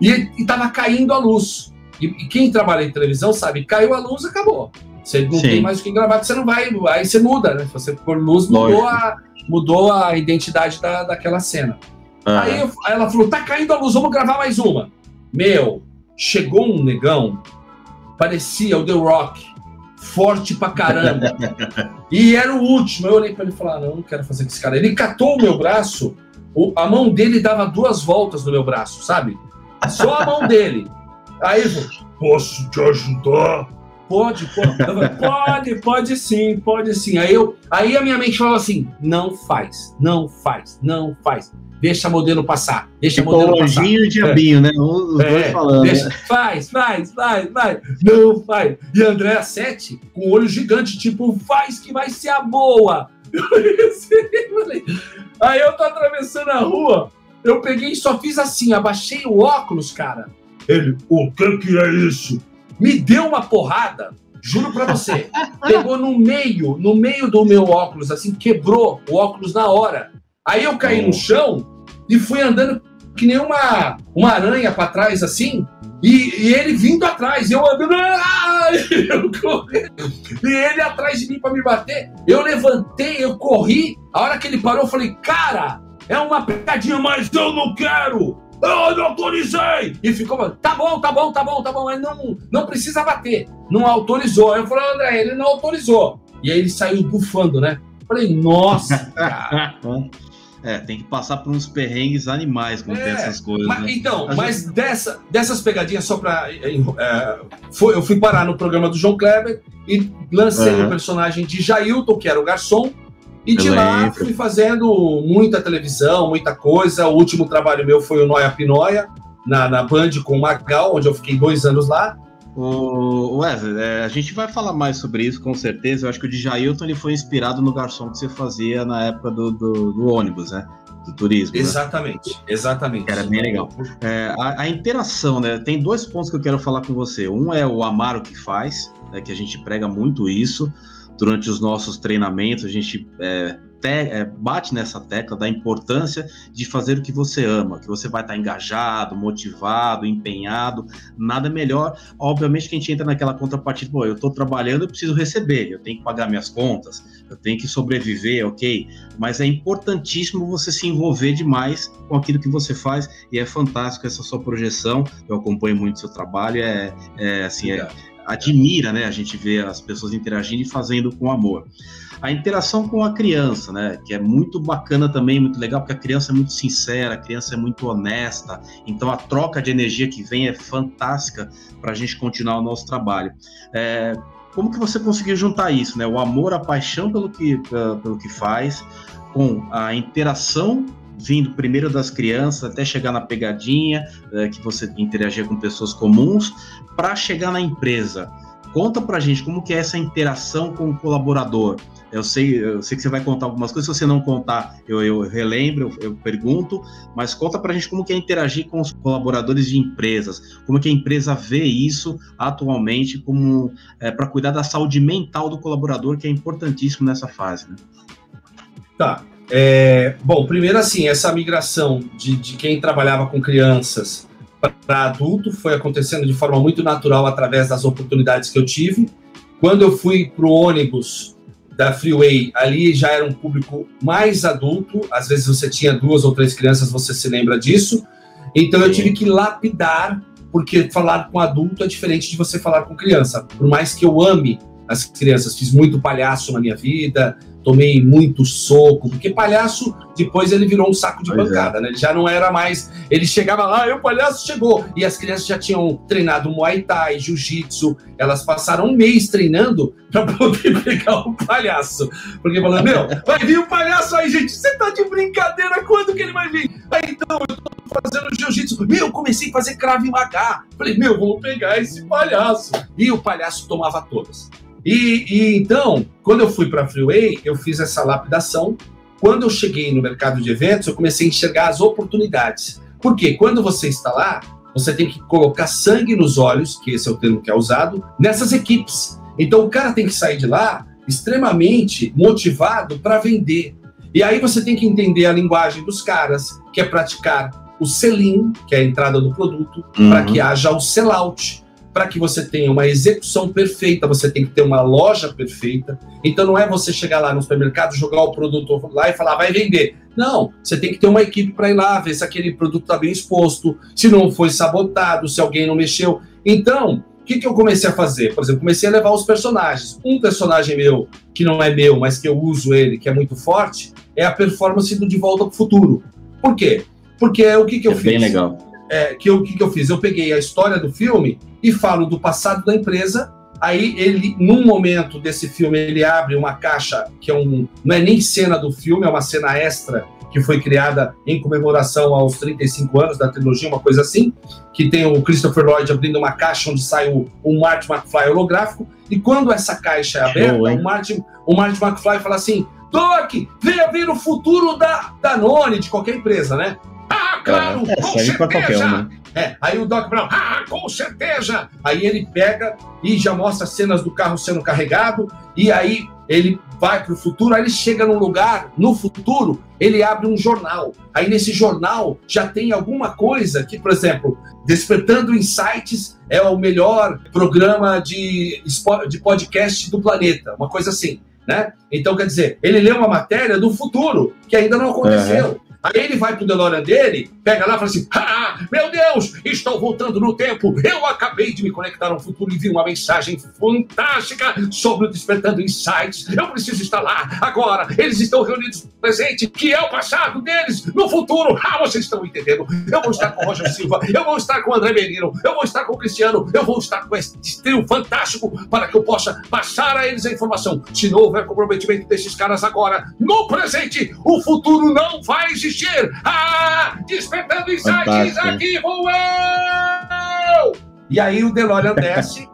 e, e tava caindo a luz. E, e, quem trabalha em televisão sabe, caiu a luz, acabou. Você não Sim. tem mais o que gravar, você não vai. Aí você muda, né? Se você pôr luz, mudou a, mudou a identidade da, daquela cena. Uhum. Aí, eu, aí ela falou: tá caindo a luz, vamos gravar mais uma. Meu, chegou um negão, parecia o The Rock, forte pra caramba. e era o último. Eu olhei pra ele e falei: ah, não, não quero fazer com esse cara. Ele catou o meu braço, o, a mão dele dava duas voltas no meu braço, sabe? Só a mão dele. Aí eu falei, posso te ajudar? Pode, pode. Falei, pode, pode sim, pode sim. Aí, eu, aí a minha mente falava assim: não faz, não faz, não faz. Deixa modelo passar, deixa tipo modelo passar. e diabinho, é. né? Os é, dois falando. Deixa, né? Faz, faz, faz, faz. Não faz. E André 7, com o olho gigante, tipo, faz que vai ser a boa. Aí eu tô atravessando a rua, eu peguei e só fiz assim, abaixei o óculos, cara. Ele, o que que é isso? Me deu uma porrada, juro pra você. Pegou no meio, no meio do meu óculos, assim, quebrou o óculos na hora. Aí eu caí no chão e fui andando que nem uma, uma aranha para trás, assim, e, e, ele vindo atrás, eu andando, e ele atrás de mim para me bater. Eu levantei, eu corri. A hora que ele parou, eu falei, cara, é uma pegadinha, mas eu não quero. Eu não autorizei! E ficou, tá bom, tá bom, tá bom, tá bom, mas não, não precisa bater. Não autorizou. Aí eu falei, André, ele não autorizou. E aí ele saiu bufando, né? Eu falei, nossa. É, tem que passar por uns perrengues animais quando é, tem essas coisas. Mas, né? Então, mas dessa, dessas pegadinhas, só pra. É, foi, eu fui parar no programa do João Kleber e lancei uhum. o personagem de Jailton, que era o garçom. E de lá fui fazendo muita televisão, muita coisa. O último trabalho meu foi o Noia Pinóia, na, na Band com o Magal, onde eu fiquei dois anos lá. O Wesley, é, a gente vai falar mais sobre isso com certeza. Eu acho que o de Jailton ele foi inspirado no garçom que você fazia na época do, do, do ônibus, né? Do turismo. Exatamente, né? exatamente. Era bem legal. É, a, a, interação, né? Tem dois pontos que eu quero falar com você. Um é o amar o que faz, né, que a gente prega muito isso durante os nossos treinamentos. A gente é, te, é, bate nessa tecla da importância de fazer o que você ama, que você vai estar engajado, motivado, empenhado, nada melhor. Obviamente que a gente entra naquela contrapartida, pô, eu estou trabalhando, eu preciso receber, eu tenho que pagar minhas contas, eu tenho que sobreviver, ok? Mas é importantíssimo você se envolver demais com aquilo que você faz e é fantástico essa sua projeção. Eu acompanho muito o seu trabalho, é, é assim, é, admira, né? A gente vê as pessoas interagindo e fazendo com amor a interação com a criança, né? Que é muito bacana também, muito legal, porque a criança é muito sincera, a criança é muito honesta, então a troca de energia que vem é fantástica para a gente continuar o nosso trabalho. É, como que você conseguiu juntar isso, né? O amor, a paixão pelo que, pelo que faz, com a interação vindo primeiro das crianças até chegar na pegadinha, é, que você interagia com pessoas comuns, para chegar na empresa. Conta pra gente como que é essa interação com o colaborador. Eu sei, eu sei que você vai contar algumas coisas, se você não contar, eu, eu relembro, eu, eu, pergunto, mas conta pra gente como que é interagir com os colaboradores de empresas, como que a empresa vê isso atualmente como é, para cuidar da saúde mental do colaborador, que é importantíssimo nessa fase. Né? Tá. É, bom, primeiro assim, essa migração de, de quem trabalhava com crianças para adulto foi acontecendo de forma muito natural através das oportunidades que eu tive. Quando eu fui para o ônibus da Freeway, ali já era um público mais adulto, às vezes você tinha duas ou três crianças, você se lembra disso. Então eu tive que lapidar, porque falar com adulto é diferente de você falar com criança. Por mais que eu ame as crianças, fiz muito palhaço na minha vida, tomei muito soco, porque palhaço depois ele virou um saco de pois é. bancada, é. né? Ele já não era mais. Ele chegava lá, ah, o palhaço chegou. E as crianças já tinham treinado Muay Thai, Jiu-Jitsu, elas passaram um mês treinando para poder pegar o palhaço. Porque falando, meu, vai vir o palhaço aí, gente, você tá de brincadeira, quando que ele vai vir? Aí então, eu tô fazendo Jiu-Jitsu. Meu, comecei a fazer crave Maga. Falei, meu, vamos pegar esse palhaço. E o palhaço tomava todas. E, e então, quando eu fui para a Freeway, eu fiz essa lapidação. Quando eu cheguei no mercado de eventos, eu comecei a enxergar as oportunidades. Porque quando você está lá, você tem que colocar sangue nos olhos, que esse é o termo que é usado, nessas equipes. Então o cara tem que sair de lá extremamente motivado para vender. E aí você tem que entender a linguagem dos caras, que é praticar o sell-in, que é a entrada do produto, uhum. para que haja o sell-out para que você tenha uma execução perfeita, você tem que ter uma loja perfeita. Então não é você chegar lá no supermercado, jogar o produto lá e falar, vai vender. Não, você tem que ter uma equipe para ir lá, ver se aquele produto está bem exposto, se não foi sabotado, se alguém não mexeu. Então, o que, que eu comecei a fazer? Por exemplo, comecei a levar os personagens. Um personagem meu, que não é meu, mas que eu uso ele, que é muito forte, é a performance do De Volta para o Futuro. Por quê? Porque é o que, que eu é fiz? Bem legal é, que o que, que eu fiz? Eu peguei a história do filme e falo do passado da empresa. Aí ele, num momento desse filme, ele abre uma caixa que é um, não é nem cena do filme, é uma cena extra que foi criada em comemoração aos 35 anos da trilogia, uma coisa assim, que tem o Christopher Lloyd abrindo uma caixa onde sai o, o Marty McFly holográfico. E quando essa caixa é aberta, Show, o, Marty, o Marty McFly fala assim: Doc, venha ver o futuro da Danone, de qualquer empresa, né? Claro, é, com certeza. Um, né? é, aí o Doc Brown, ah, com certeza. Aí ele pega e já mostra cenas do carro sendo carregado, e aí ele vai para o futuro, aí ele chega num lugar, no futuro, ele abre um jornal. Aí nesse jornal já tem alguma coisa que, por exemplo, Despertando Insights é o melhor programa de, de podcast do planeta, uma coisa assim. Né? Então, quer dizer, ele lê uma matéria do futuro que ainda não aconteceu. Aí ele vai pro DeLorean dele, pega lá e fala assim: ah, meu Deus, estou voltando no tempo. Eu acabei de me conectar ao futuro e vi uma mensagem fantástica sobre o Despertando Insights. Eu preciso estar lá agora. Eles estão reunidos no presente, que é o passado deles, no futuro. Ah, vocês estão entendendo? Eu vou estar com o Roger Silva, eu vou estar com o André Menino, eu vou estar com o Cristiano, eu vou estar com esse trio fantástico para que eu possa passar a eles a informação. Se não houver comprometimento desses caras agora, no presente, o futuro não vai existir existir. Ah, despertando insights, aqui vou eu! E aí o DeLorean desce,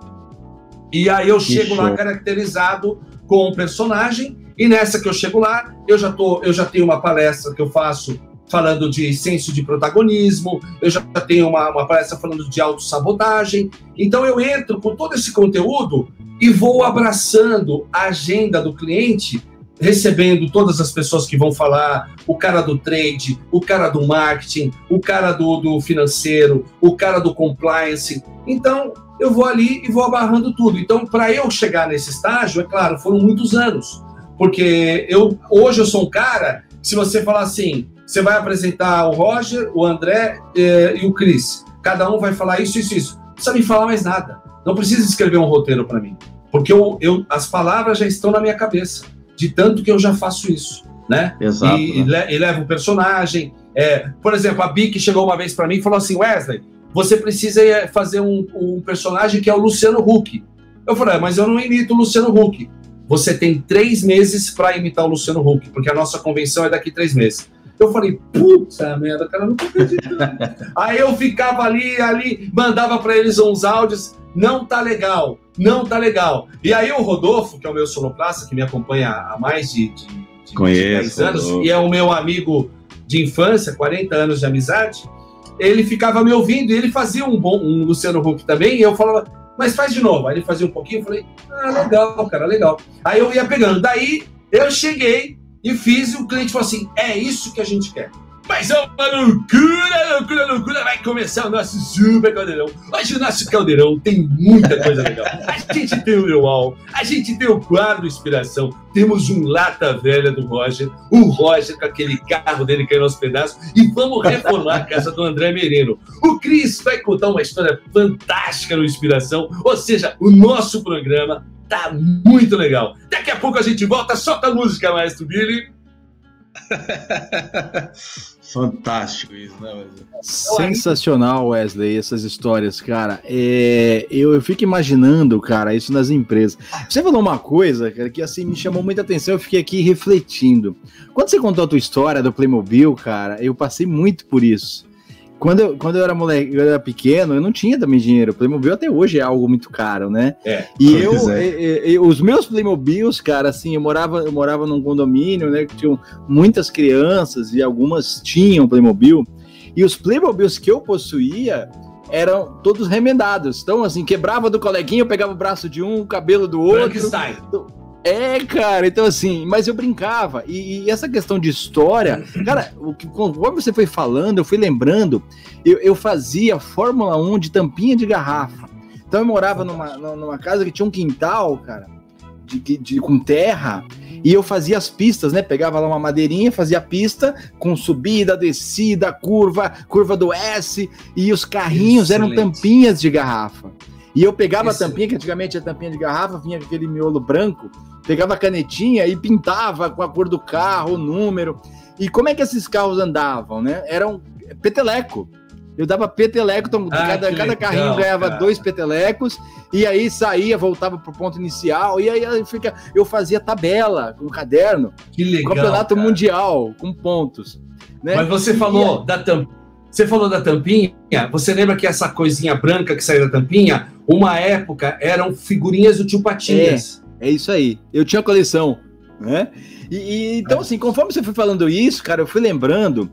e aí eu que chego show. lá caracterizado com um personagem, e nessa que eu chego lá, eu já, tô, eu já tenho uma palestra que eu faço falando de senso de protagonismo, eu já tenho uma, uma palestra falando de autossabotagem. Então eu entro com todo esse conteúdo e vou abraçando a agenda do cliente recebendo todas as pessoas que vão falar, o cara do trade, o cara do marketing, o cara do, do financeiro, o cara do compliance. Então, eu vou ali e vou abarrando tudo. Então, para eu chegar nesse estágio, é claro, foram muitos anos. Porque eu hoje eu sou um cara, se você falar assim, você vai apresentar o Roger, o André eh, e o Cris. Cada um vai falar isso, isso, isso. Não precisa me falar mais nada. Não precisa escrever um roteiro para mim. Porque eu, eu, as palavras já estão na minha cabeça de tanto que eu já faço isso, né? Exato. E, né? e leva o personagem. É, por exemplo, a Bic chegou uma vez para mim e falou assim: Wesley, você precisa é, fazer um, um, personagem que é o Luciano Huck. Eu falei, ah, mas eu não imito o Luciano Huck. Você tem três meses para imitar o Luciano Huck, porque a nossa convenção é daqui três meses. Eu falei, puta merda, cara, não tô acreditando. Aí eu ficava ali, ali, mandava para eles uns áudios, não tá legal não tá legal. E aí o Rodolfo, que é o meu sonoplasta, que me acompanha há mais de, de, de Conheço, 10 anos, Rodolfo. e é o meu amigo de infância, 40 anos de amizade, ele ficava me ouvindo e ele fazia um bom um Luciano Huck também, e eu falava, mas faz de novo. Aí ele fazia um pouquinho, eu falei, ah, legal, cara, legal. Aí eu ia pegando. Daí eu cheguei e fiz, e o cliente falou assim: é isso que a gente quer. Mas é uma loucura, loucura, loucura. Vai começar o nosso Super Caldeirão. Hoje o nosso Caldeirão tem muita coisa legal. A gente tem o Leual, a gente tem o quadro Inspiração, temos um Lata Velha do Roger, o Roger com aquele carro dele caindo aos pedaços e vamos reformar a casa do André Merino. O Cris vai contar uma história fantástica no Inspiração, ou seja, o nosso programa tá muito legal. Daqui a pouco a gente volta, solta a música, Maestro Billy. Fantástico isso, né, Wesley? Sensacional, Wesley, essas histórias, cara. É, eu, eu fico imaginando, cara, isso nas empresas. Você falou uma coisa, cara, que assim me chamou muita atenção, eu fiquei aqui refletindo. Quando você contou a tua história do Playmobil, cara, eu passei muito por isso. Quando eu, quando eu era moleque, eu era pequeno, eu não tinha também dinheiro. Playmobil até hoje é algo muito caro, né? É. E eu, é. os meus Playmobils, cara, assim, eu morava, eu morava num condomínio, né, que tinham muitas crianças e algumas tinham Playmobil. E os Playmobils que eu possuía eram todos remendados. Então, assim, quebrava do coleguinha, eu pegava o braço de um, o cabelo do outro. Frankenstein. É, cara, então assim, mas eu brincava. E, e essa questão de história, cara, o que, conforme você foi falando, eu fui lembrando, eu, eu fazia Fórmula 1 de tampinha de garrafa. Então eu morava numa, numa casa que tinha um quintal, cara, de, de, com terra, e eu fazia as pistas, né? Pegava lá uma madeirinha, fazia a pista com subida, descida, curva, curva do S, e os carrinhos Excelente. eram tampinhas de garrafa. E eu pegava Excelente. a tampinha, que antigamente a tampinha de garrafa vinha com aquele miolo branco, pegava a canetinha e pintava com a cor do carro, o número. E como é que esses carros andavam, né? Eram peteleco. Eu dava peteleco, então ah, cada, cada legal, carrinho ganhava cara. dois petelecos, e aí saía, voltava pro ponto inicial, e aí fica, eu fazia tabela com caderno. Que legal. Campeonato cara. mundial, com pontos. Né? Mas você falou e, da tampinha. Você falou da tampinha, você lembra que essa coisinha branca que saiu da tampinha, uma época eram figurinhas do tio Patinhas. É, é isso aí. Eu tinha coleção, né? E, e então, assim, conforme você foi falando isso, cara, eu fui lembrando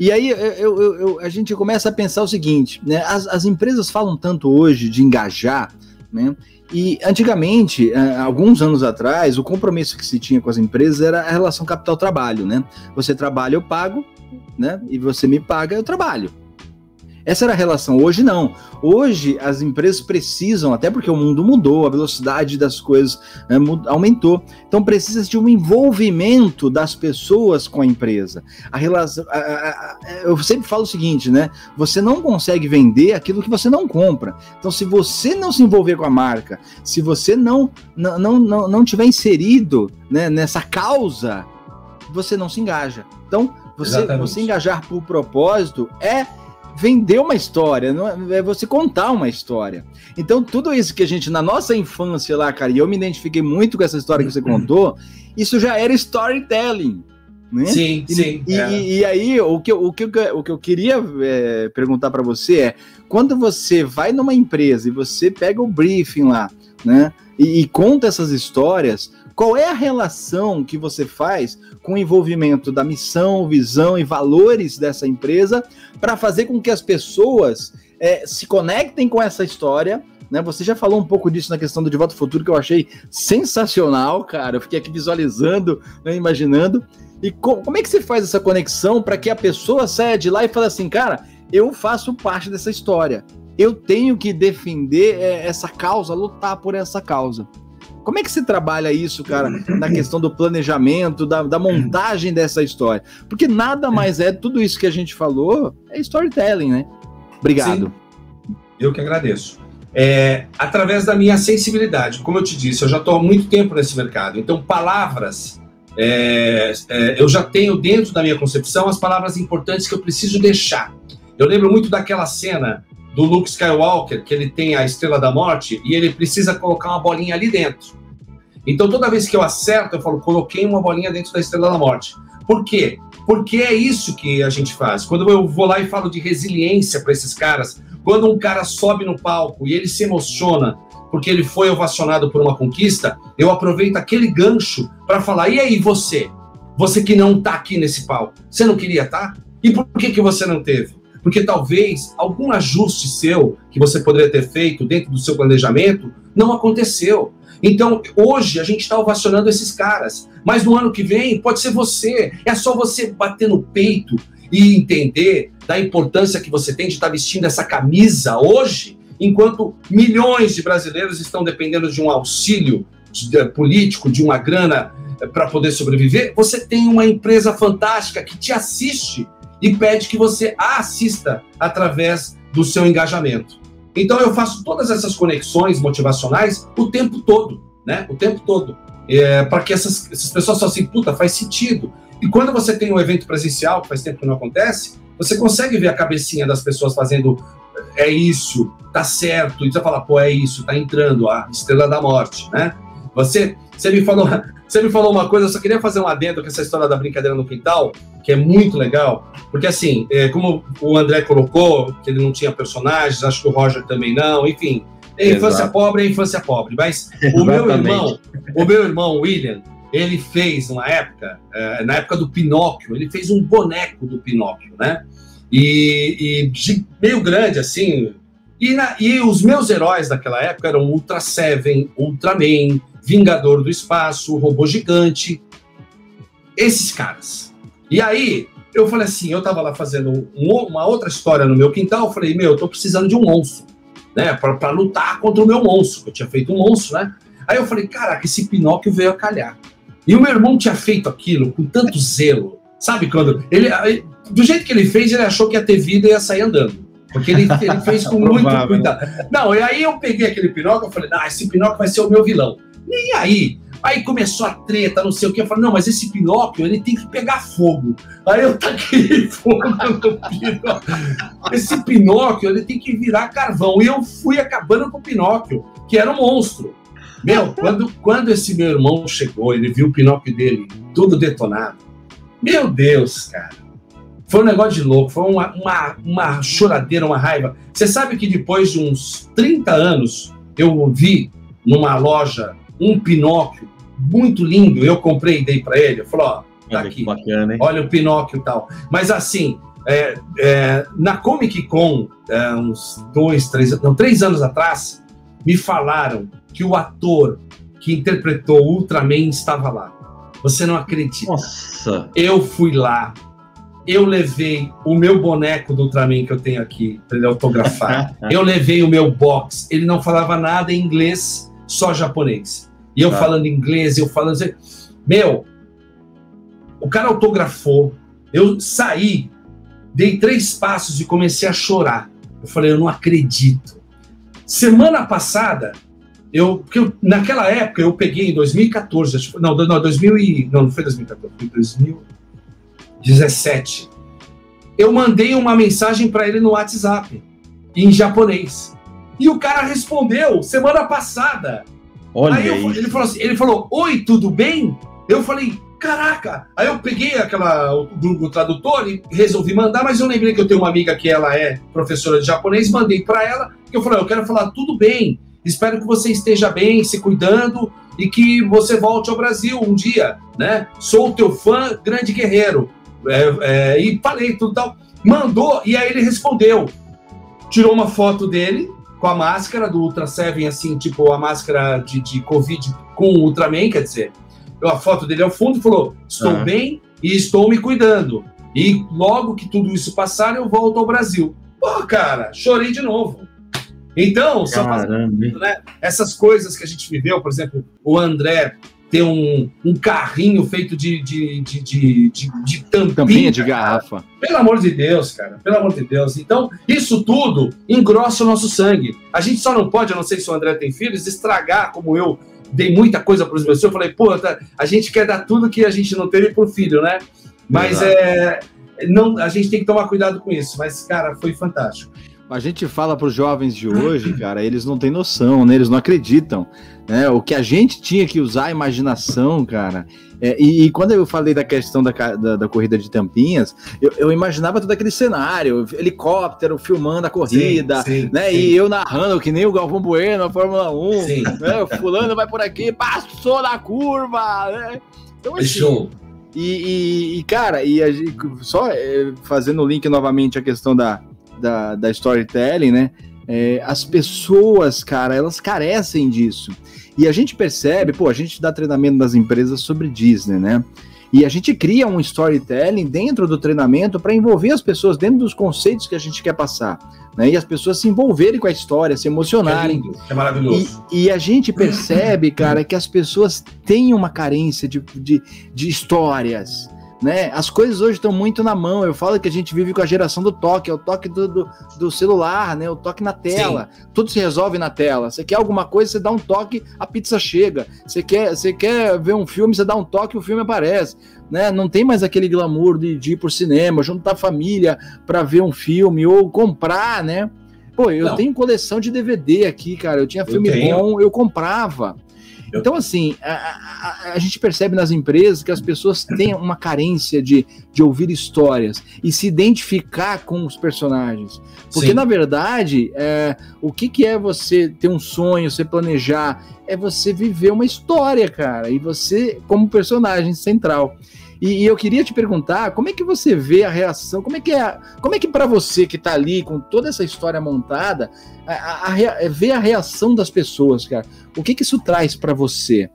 e aí eu, eu, eu, a gente começa a pensar o seguinte, né? As, as empresas falam tanto hoje de engajar, né? E antigamente, é, alguns anos atrás, o compromisso que se tinha com as empresas era a relação capital-trabalho, né? Você trabalha, eu pago, né? E você me paga, eu trabalho. Essa era a relação. Hoje não. Hoje as empresas precisam, até porque o mundo mudou, a velocidade das coisas né, aumentou. Então precisa de um envolvimento das pessoas com a empresa. A relação, a, a, eu sempre falo o seguinte, né? Você não consegue vender aquilo que você não compra. Então se você não se envolver com a marca, se você não não não, não, não tiver inserido né, nessa causa, você não se engaja. Então você, você engajar por propósito é vender uma história, não é, é você contar uma história. Então, tudo isso que a gente, na nossa infância lá, cara, e eu me identifiquei muito com essa história que você uhum. contou, isso já era storytelling. Né? Sim, e, sim. E, é. e, e, aí, o que, o que, o que eu queria é, perguntar para você é: quando você vai numa empresa e você pega o briefing lá, né, e, e conta essas histórias, qual é a relação que você faz com o envolvimento da missão, visão e valores dessa empresa para fazer com que as pessoas é, se conectem com essa história? Né? Você já falou um pouco disso na questão do De Volta ao Futuro, que eu achei sensacional, cara. Eu fiquei aqui visualizando, né, imaginando. E co como é que você faz essa conexão para que a pessoa saia de lá e fale assim, cara, eu faço parte dessa história. Eu tenho que defender é, essa causa, lutar por essa causa. Como é que se trabalha isso, cara, na questão do planejamento, da, da montagem dessa história? Porque nada mais é, tudo isso que a gente falou é storytelling, né? Obrigado. Sim. Eu que agradeço. É, através da minha sensibilidade, como eu te disse, eu já estou há muito tempo nesse mercado, então palavras é, é, eu já tenho dentro da minha concepção as palavras importantes que eu preciso deixar. Eu lembro muito daquela cena do Luke Skywalker, que ele tem a Estrela da Morte e ele precisa colocar uma bolinha ali dentro. Então, toda vez que eu acerto, eu falo, coloquei uma bolinha dentro da Estrela da Morte. Por quê? Porque é isso que a gente faz. Quando eu vou lá e falo de resiliência para esses caras, quando um cara sobe no palco e ele se emociona porque ele foi ovacionado por uma conquista, eu aproveito aquele gancho para falar: e aí, você? Você que não está aqui nesse palco, você não queria estar? Tá? E por que, que você não teve? Porque talvez algum ajuste seu que você poderia ter feito dentro do seu planejamento não aconteceu. Então, hoje a gente está ovacionando esses caras, mas no ano que vem pode ser você. É só você bater no peito e entender da importância que você tem de estar tá vestindo essa camisa hoje, enquanto milhões de brasileiros estão dependendo de um auxílio político, de uma grana eh, para poder sobreviver. Você tem uma empresa fantástica que te assiste e pede que você a assista através do seu engajamento. Então eu faço todas essas conexões motivacionais o tempo todo, né? O tempo todo. É, para que essas, essas pessoas façam assim, puta, faz sentido. E quando você tem um evento presencial, que faz tempo que não acontece, você consegue ver a cabecinha das pessoas fazendo é isso, tá certo, e você fala, pô, é isso, tá entrando a estrela da morte, né? Você, você me falou, você me falou uma coisa, eu só queria fazer um adendo com essa história da brincadeira no quintal, que é muito legal, porque assim, é, como o André colocou, que ele não tinha personagens, acho que o Roger também não, enfim, é infância Exato. pobre é infância pobre, mas o meu irmão, o meu irmão William, ele fez uma época, é, na época do Pinóquio, ele fez um boneco do Pinóquio, né? E, e meio grande assim. E, na, e os meus heróis daquela época eram Ultra Seven, Ultraman, Vingador do Espaço, Robô Gigante, esses caras. E aí, eu falei assim, eu tava lá fazendo um, uma outra história no meu quintal, eu falei, meu, eu tô precisando de um monstro. né? Para lutar contra o meu monstro. Eu tinha feito um monstro, né? Aí eu falei, caraca, esse Pinóquio veio a calhar. E o meu irmão tinha feito aquilo com tanto zelo. Sabe quando. Ele, do jeito que ele fez, ele achou que ia ter vida e ia sair andando. Porque ele, ele fez com muito cuidado. Não, e aí eu peguei aquele Pinóquio e falei, ah, esse Pinóquio vai ser o meu vilão. Nem aí. Aí começou a treta, não sei o que. Eu falei, não, mas esse Pinóquio, ele tem que pegar fogo. Aí eu taquei fogo no Pinóquio. Esse Pinóquio, ele tem que virar carvão. E eu fui acabando com o Pinóquio, que era um monstro. Meu, quando, quando esse meu irmão chegou, ele viu o Pinóquio dele tudo detonado. Meu Deus, cara. Foi um negócio de louco, foi uma, uma, uma choradeira, uma raiva. Você sabe que depois de uns 30 anos, eu vi numa loja um Pinóquio muito lindo. Eu comprei e dei para ele. Eu falei: ó, tá aqui. Bacana, olha o Pinóquio e tal. Mas assim, é, é, na Comic Con, é, uns dois, três, não, três anos atrás, me falaram que o ator que interpretou o Ultraman estava lá. Você não acredita. Nossa. Eu fui lá, eu levei o meu boneco do Ultraman que eu tenho aqui para ele autografar. eu levei o meu box. Ele não falava nada em inglês, só japonês. E eu tá. falando inglês, eu falando. Meu, o cara autografou. Eu saí, dei três passos e comecei a chorar. Eu falei, eu não acredito. Semana passada, eu, porque eu, naquela época eu peguei em 2014, não, não, 2000 e, não, não foi 2014, foi 2017. Eu mandei uma mensagem para ele no WhatsApp, em japonês. E o cara respondeu semana passada. Olha aí eu, ele falou assim, ele falou: "Oi, tudo bem?" Eu falei: "Caraca!" Aí eu peguei aquela o Google Tradutor e resolvi mandar, mas eu lembrei que eu tenho uma amiga que ela é professora de japonês, mandei para ela, que eu falei: "Eu quero falar tudo bem. Espero que você esteja bem, se cuidando e que você volte ao Brasil um dia, né? Sou teu fã, grande guerreiro." É, é, e falei tudo tal. Mandou e aí ele respondeu. Tirou uma foto dele com a máscara do Ultra Seven, assim, tipo a máscara de, de Covid com o Ultraman, quer dizer, a foto dele ao fundo falou: Estou uhum. bem e estou me cuidando. E logo que tudo isso passar, eu volto ao Brasil. Pô, cara, chorei de novo. Então, são né, essas coisas que a gente viveu, por exemplo, o André ter um, um carrinho feito de, de, de, de, de, de tampinha, tampinha de garrafa. Pelo amor de Deus, cara. Pelo amor de Deus. Então, isso tudo engrossa o nosso sangue. A gente só não pode, eu não sei se o André tem filhos, estragar como eu dei muita coisa para os meus filhos. Eu falei, pô, tá, a gente quer dar tudo que a gente não teve pro filho, né? Mas é, não, a gente tem que tomar cuidado com isso. Mas, cara, foi fantástico. A gente fala para os jovens de hoje, cara, eles não têm noção, né? Eles não acreditam. Né? O que a gente tinha que usar a imaginação, cara. É, e, e, quando eu falei da questão da, da, da corrida de tampinhas, eu, eu, imaginava todo aquele cenário, helicóptero filmando a corrida, sim, sim, né? Sim. E eu narrando que nem o Galvão Bueno na Fórmula 1. Né? O fulano vai por aqui, passou na curva, né? Então, assim, Show. E, e, e, cara, e a, só é, fazendo o link novamente a questão da, da, da storytelling, né? É, as pessoas, cara, elas carecem disso. E a gente percebe, pô, a gente dá treinamento nas empresas sobre Disney, né? E a gente cria um storytelling dentro do treinamento para envolver as pessoas dentro dos conceitos que a gente quer passar. Né? E as pessoas se envolverem com a história, se emocionarem. É, lindo, é maravilhoso. E, e, a gente percebe, cara, que as pessoas têm uma carência de, de, de histórias né? As coisas hoje estão muito na mão. Eu falo que a gente vive com a geração do toque, é o toque do, do, do celular, né? O toque na tela. Sim. Tudo se resolve na tela. Você quer alguma coisa, você dá um toque, a pizza chega. Você quer, você quer ver um filme, você dá um toque, o filme aparece. Né? Não tem mais aquele glamour de, de ir pro cinema, juntar a família para ver um filme ou comprar, né? Pô, eu Não. tenho coleção de DVD aqui, cara. Eu tinha filme eu bom, eu comprava. Então, assim, a, a, a, gente percebe nas empresas que as pessoas têm uma carência de, de ouvir histórias e se identificar com os personagens. Porque, Sim. na verdade, é, o que, que é você ter um sonho, você planejar? É você viver uma história, cara, e você como personagem central. E, e, eu queria te perguntar, como é que você vê a reação? Como é que é, como é que para você que está ali com toda essa história montada, a, a, a, é ver a reação das pessoas, cara? O que que isso traz para você?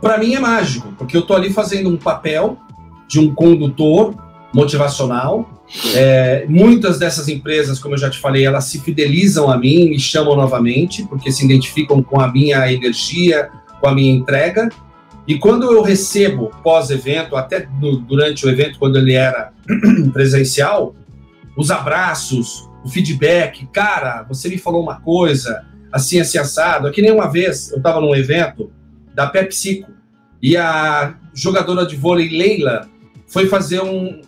Para mim é mágico, porque eu tô ali fazendo um papel de um condutor motivacional. É, muitas dessas empresas, como eu já te falei, elas se fidelizam a mim, me chamam novamente, porque se identificam com a minha energia, com a minha entrega. E quando eu recebo pós-evento, até no, durante o evento, quando ele era presencial, os abraços, o feedback, cara, você me falou uma coisa, assim, assim, assado. É que nem uma vez eu estava num evento da PepsiCo e a jogadora de vôlei Leila foi fazer um.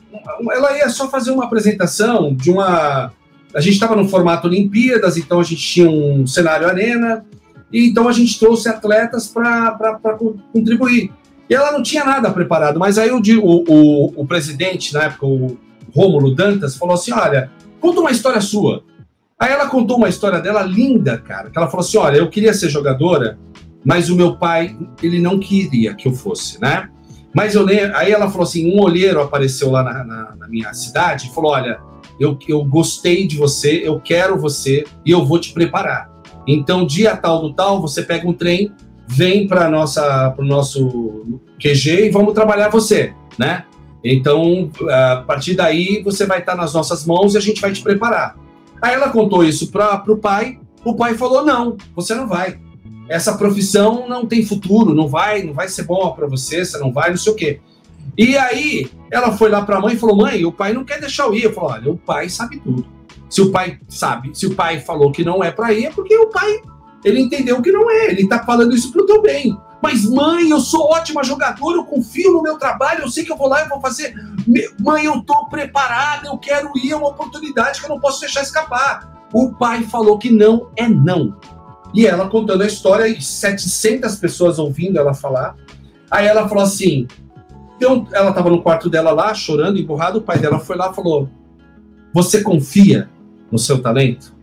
Ela ia só fazer uma apresentação de uma. A gente estava no formato Olimpíadas, então a gente tinha um cenário arena, e então a gente trouxe atletas para contribuir. E ela não tinha nada preparado, mas aí o, o, o, presidente, na época, o Rômulo Dantas, falou assim: olha, conta uma história sua. Aí ela contou uma história dela linda, cara, que ela falou assim: olha, eu queria ser jogadora, mas o meu pai, ele não queria que eu fosse, né? Mas eu lembro, aí ela falou assim: um olheiro apareceu lá na, na, na minha cidade e falou: olha, eu, eu gostei de você, eu quero você e eu vou te preparar. Então, dia tal do tal, você pega um trem, vem para nossa para o nosso QG e vamos trabalhar você, né? Então, a partir daí, você vai estar nas nossas mãos e a gente vai te preparar. Aí ela contou isso para o pai, o pai falou: não, você não vai essa profissão não tem futuro, não vai, não vai ser bom para você, você não vai, não sei o quê. E aí ela foi lá para a mãe e falou: "Mãe, o pai não quer deixar eu ir". Eu falei: "Olha, o pai sabe tudo. Se o pai sabe, se o pai falou que não é para ir, é porque o pai ele entendeu que não é, ele tá falando isso pro teu bem. Mas mãe, eu sou ótima jogadora, eu confio no meu trabalho, eu sei que eu vou lá e vou fazer. Mãe, eu tô preparada, eu quero ir, é uma oportunidade que eu não posso deixar escapar. O pai falou que não é não. E ela contando a história, e 700 pessoas ouvindo ela falar. Aí ela falou assim: então, ela estava no quarto dela lá, chorando, emburrado. O pai dela foi lá e falou: Você confia no seu talento?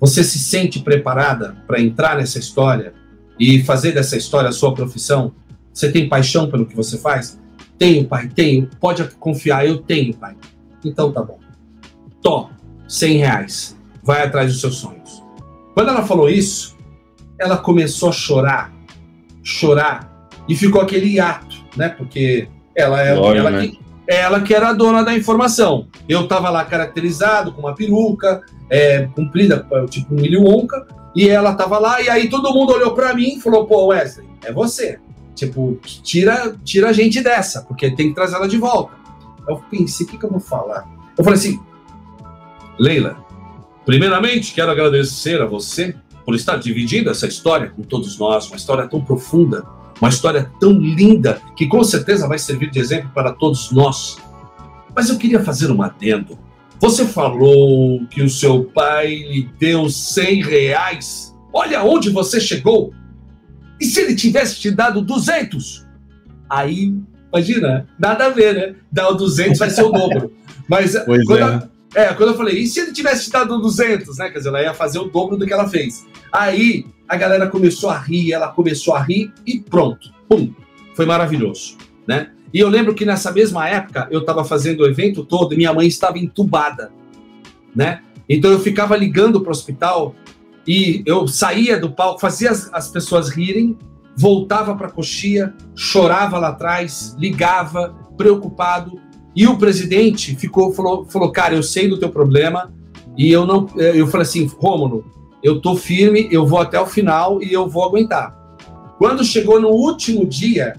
Você se sente preparada para entrar nessa história e fazer dessa história a sua profissão? Você tem paixão pelo que você faz? Tenho, pai, tenho. Pode confiar, eu tenho, pai. Então tá bom. Tó, 100 reais. Vai atrás dos seus sonhos. Quando ela falou isso, ela começou a chorar, chorar, e ficou aquele hiato, né? Porque ela é ela, né? que, ela que era a dona da informação. Eu estava lá caracterizado com uma peruca, é, comprida, tipo um milho onca, e ela estava lá, e aí todo mundo olhou para mim e falou: pô, Wesley, é você. Tipo, tira, tira a gente dessa, porque tem que trazer ela de volta. Eu pensei, o que, que eu vou falar? Eu falei assim, Leila, primeiramente quero agradecer a você por estar dividindo essa história com todos nós, uma história tão profunda, uma história tão linda, que com certeza vai servir de exemplo para todos nós. Mas eu queria fazer um adendo. Você falou que o seu pai lhe deu 100 reais. Olha onde você chegou. E se ele tivesse te dado 200? Aí, imagina, nada a ver, né? Dar o 200 vai ser o dobro. Mas pois quando, é. É, quando eu falei, e se ele tivesse dado 200, né? Quer dizer, ela ia fazer o dobro do que ela fez. Aí a galera começou a rir, ela começou a rir e pronto. Pum! Foi maravilhoso, né? E eu lembro que nessa mesma época eu estava fazendo o evento todo e minha mãe estava entubada, né? Então eu ficava ligando para o hospital e eu saía do palco, fazia as, as pessoas rirem, voltava para a coxia, chorava lá atrás, ligava, preocupado e o presidente ficou, falou, falou, cara, eu sei do teu problema e eu não, eu falei assim, Rômulo, eu tô firme, eu vou até o final e eu vou aguentar. Quando chegou no último dia,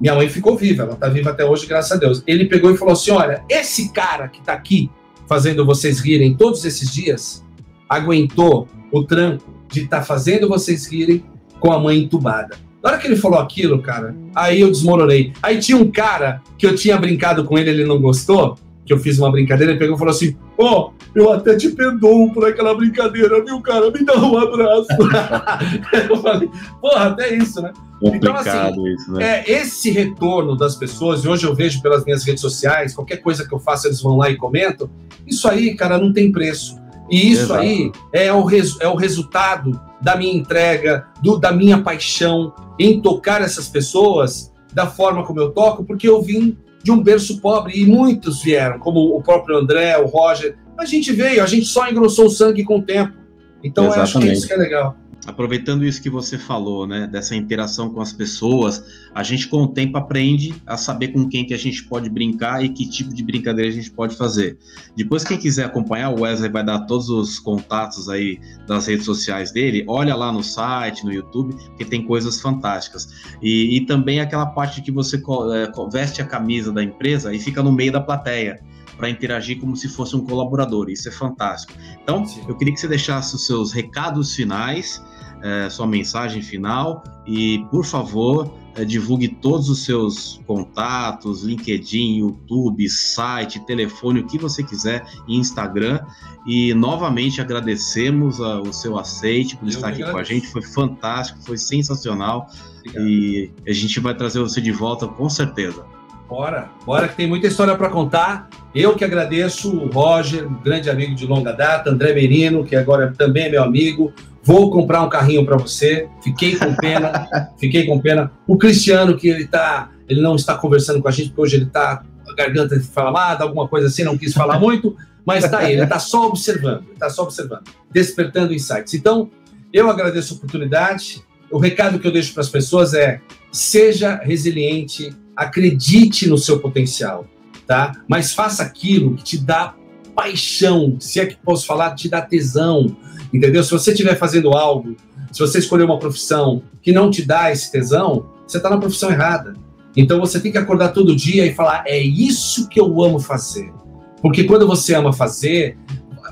minha mãe ficou viva, ela tá viva até hoje, graças a Deus. Ele pegou e falou assim: olha, esse cara que tá aqui fazendo vocês rirem todos esses dias, aguentou o tranco de estar tá fazendo vocês rirem com a mãe entubada. Na hora que ele falou aquilo, cara, aí eu desmoronei. Aí tinha um cara que eu tinha brincado com ele, ele não gostou, que eu fiz uma brincadeira, ele pegou e falou assim: Ó, oh, eu até te perdoo por aquela brincadeira, viu, cara? Me dá um abraço. eu falei, porra, até isso, né? então, assim, isso, né? é, esse retorno das pessoas, e hoje eu vejo pelas minhas redes sociais, qualquer coisa que eu faço, eles vão lá e comentam. Isso aí, cara, não tem preço. E isso Exato. aí é o, res, é o resultado da minha entrega, do, da minha paixão em tocar essas pessoas da forma como eu toco, porque eu vim de um berço pobre e muitos vieram, como o próprio André, o Roger. A gente veio, a gente só engrossou o sangue com o tempo. Então eu acho que é isso que é legal. Aproveitando isso que você falou, né, dessa interação com as pessoas, a gente com o tempo aprende a saber com quem que a gente pode brincar e que tipo de brincadeira a gente pode fazer. Depois, quem quiser acompanhar, o Wesley vai dar todos os contatos aí das redes sociais dele, olha lá no site, no YouTube, que tem coisas fantásticas. E, e também aquela parte que você é, veste a camisa da empresa e fica no meio da plateia para interagir como se fosse um colaborador. Isso é fantástico. Então, Sim. eu queria que você deixasse os seus recados finais é, sua mensagem final e, por favor, é, divulgue todos os seus contatos, LinkedIn, YouTube, site, telefone, o que você quiser, Instagram. E novamente agradecemos a, o seu aceite por Eu estar aqui agradeço. com a gente. Foi fantástico, foi sensacional. Obrigado. E a gente vai trazer você de volta com certeza. Bora, bora que tem muita história para contar. Eu que agradeço o Roger, um grande amigo de longa data, André Merino, que agora também é meu amigo, Vou comprar um carrinho para você. Fiquei com pena, fiquei com pena. O Cristiano, que ele tá, ele não está conversando com a gente, porque hoje ele está a garganta inflamada, alguma coisa assim, não quis falar muito, mas está aí, ele está só observando, está só observando, despertando insights. Então, eu agradeço a oportunidade. O recado que eu deixo para as pessoas é: seja resiliente, acredite no seu potencial, tá? Mas faça aquilo que te dá paixão, se é que posso falar, te dá tesão, entendeu? Se você estiver fazendo algo, se você escolher uma profissão que não te dá esse tesão, você está na profissão errada. Então você tem que acordar todo dia e falar: é isso que eu amo fazer. Porque quando você ama fazer,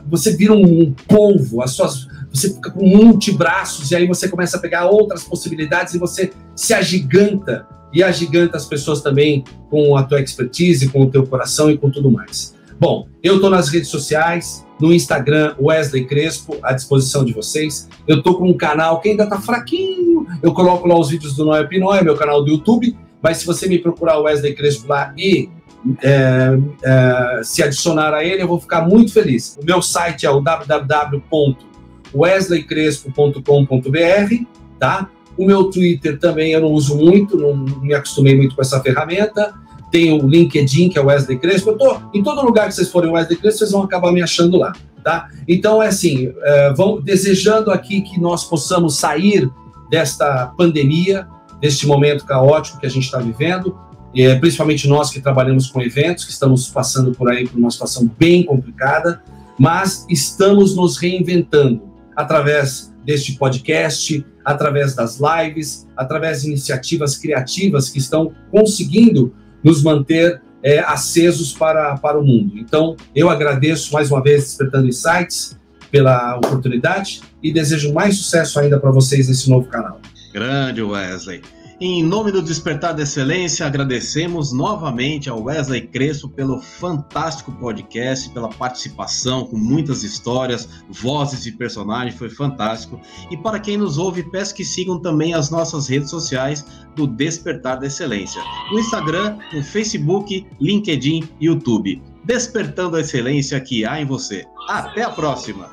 você vira um polvo, as suas, você fica com multibraços e aí você começa a pegar outras possibilidades e você se agiganta e agiganta as pessoas também com a tua expertise, com o teu coração e com tudo mais. Bom, eu estou nas redes sociais, no Instagram, Wesley Crespo, à disposição de vocês. Eu estou com um canal que ainda está fraquinho. Eu coloco lá os vídeos do Noé Pinóia, meu canal do YouTube. Mas se você me procurar Wesley Crespo lá e é, é, se adicionar a ele, eu vou ficar muito feliz. O meu site é o www.wesleycrespo.com.br, tá? O meu Twitter também eu não uso muito, não me acostumei muito com essa ferramenta tem o LinkedIn, que é o Wesley Crespo. Eu tô em todo lugar que vocês forem Wesley Crespo, vocês vão acabar me achando lá, tá? Então é assim, é, vão desejando aqui que nós possamos sair desta pandemia, deste momento caótico que a gente está vivendo, é, principalmente nós que trabalhamos com eventos, que estamos passando por aí por uma situação bem complicada, mas estamos nos reinventando através deste podcast, através das lives, através de iniciativas criativas que estão conseguindo nos manter é, acesos para, para o mundo. Então, eu agradeço mais uma vez Despertando Insights pela oportunidade e desejo mais sucesso ainda para vocês nesse novo canal. Grande Wesley. Em nome do Despertar da Excelência, agradecemos novamente ao Wesley Crespo pelo fantástico podcast, pela participação com muitas histórias, vozes e personagens, foi fantástico. E para quem nos ouve, peço que sigam também as nossas redes sociais do Despertar da Excelência: no Instagram, no Facebook, LinkedIn e YouTube. Despertando a excelência que há em você. Até a próxima!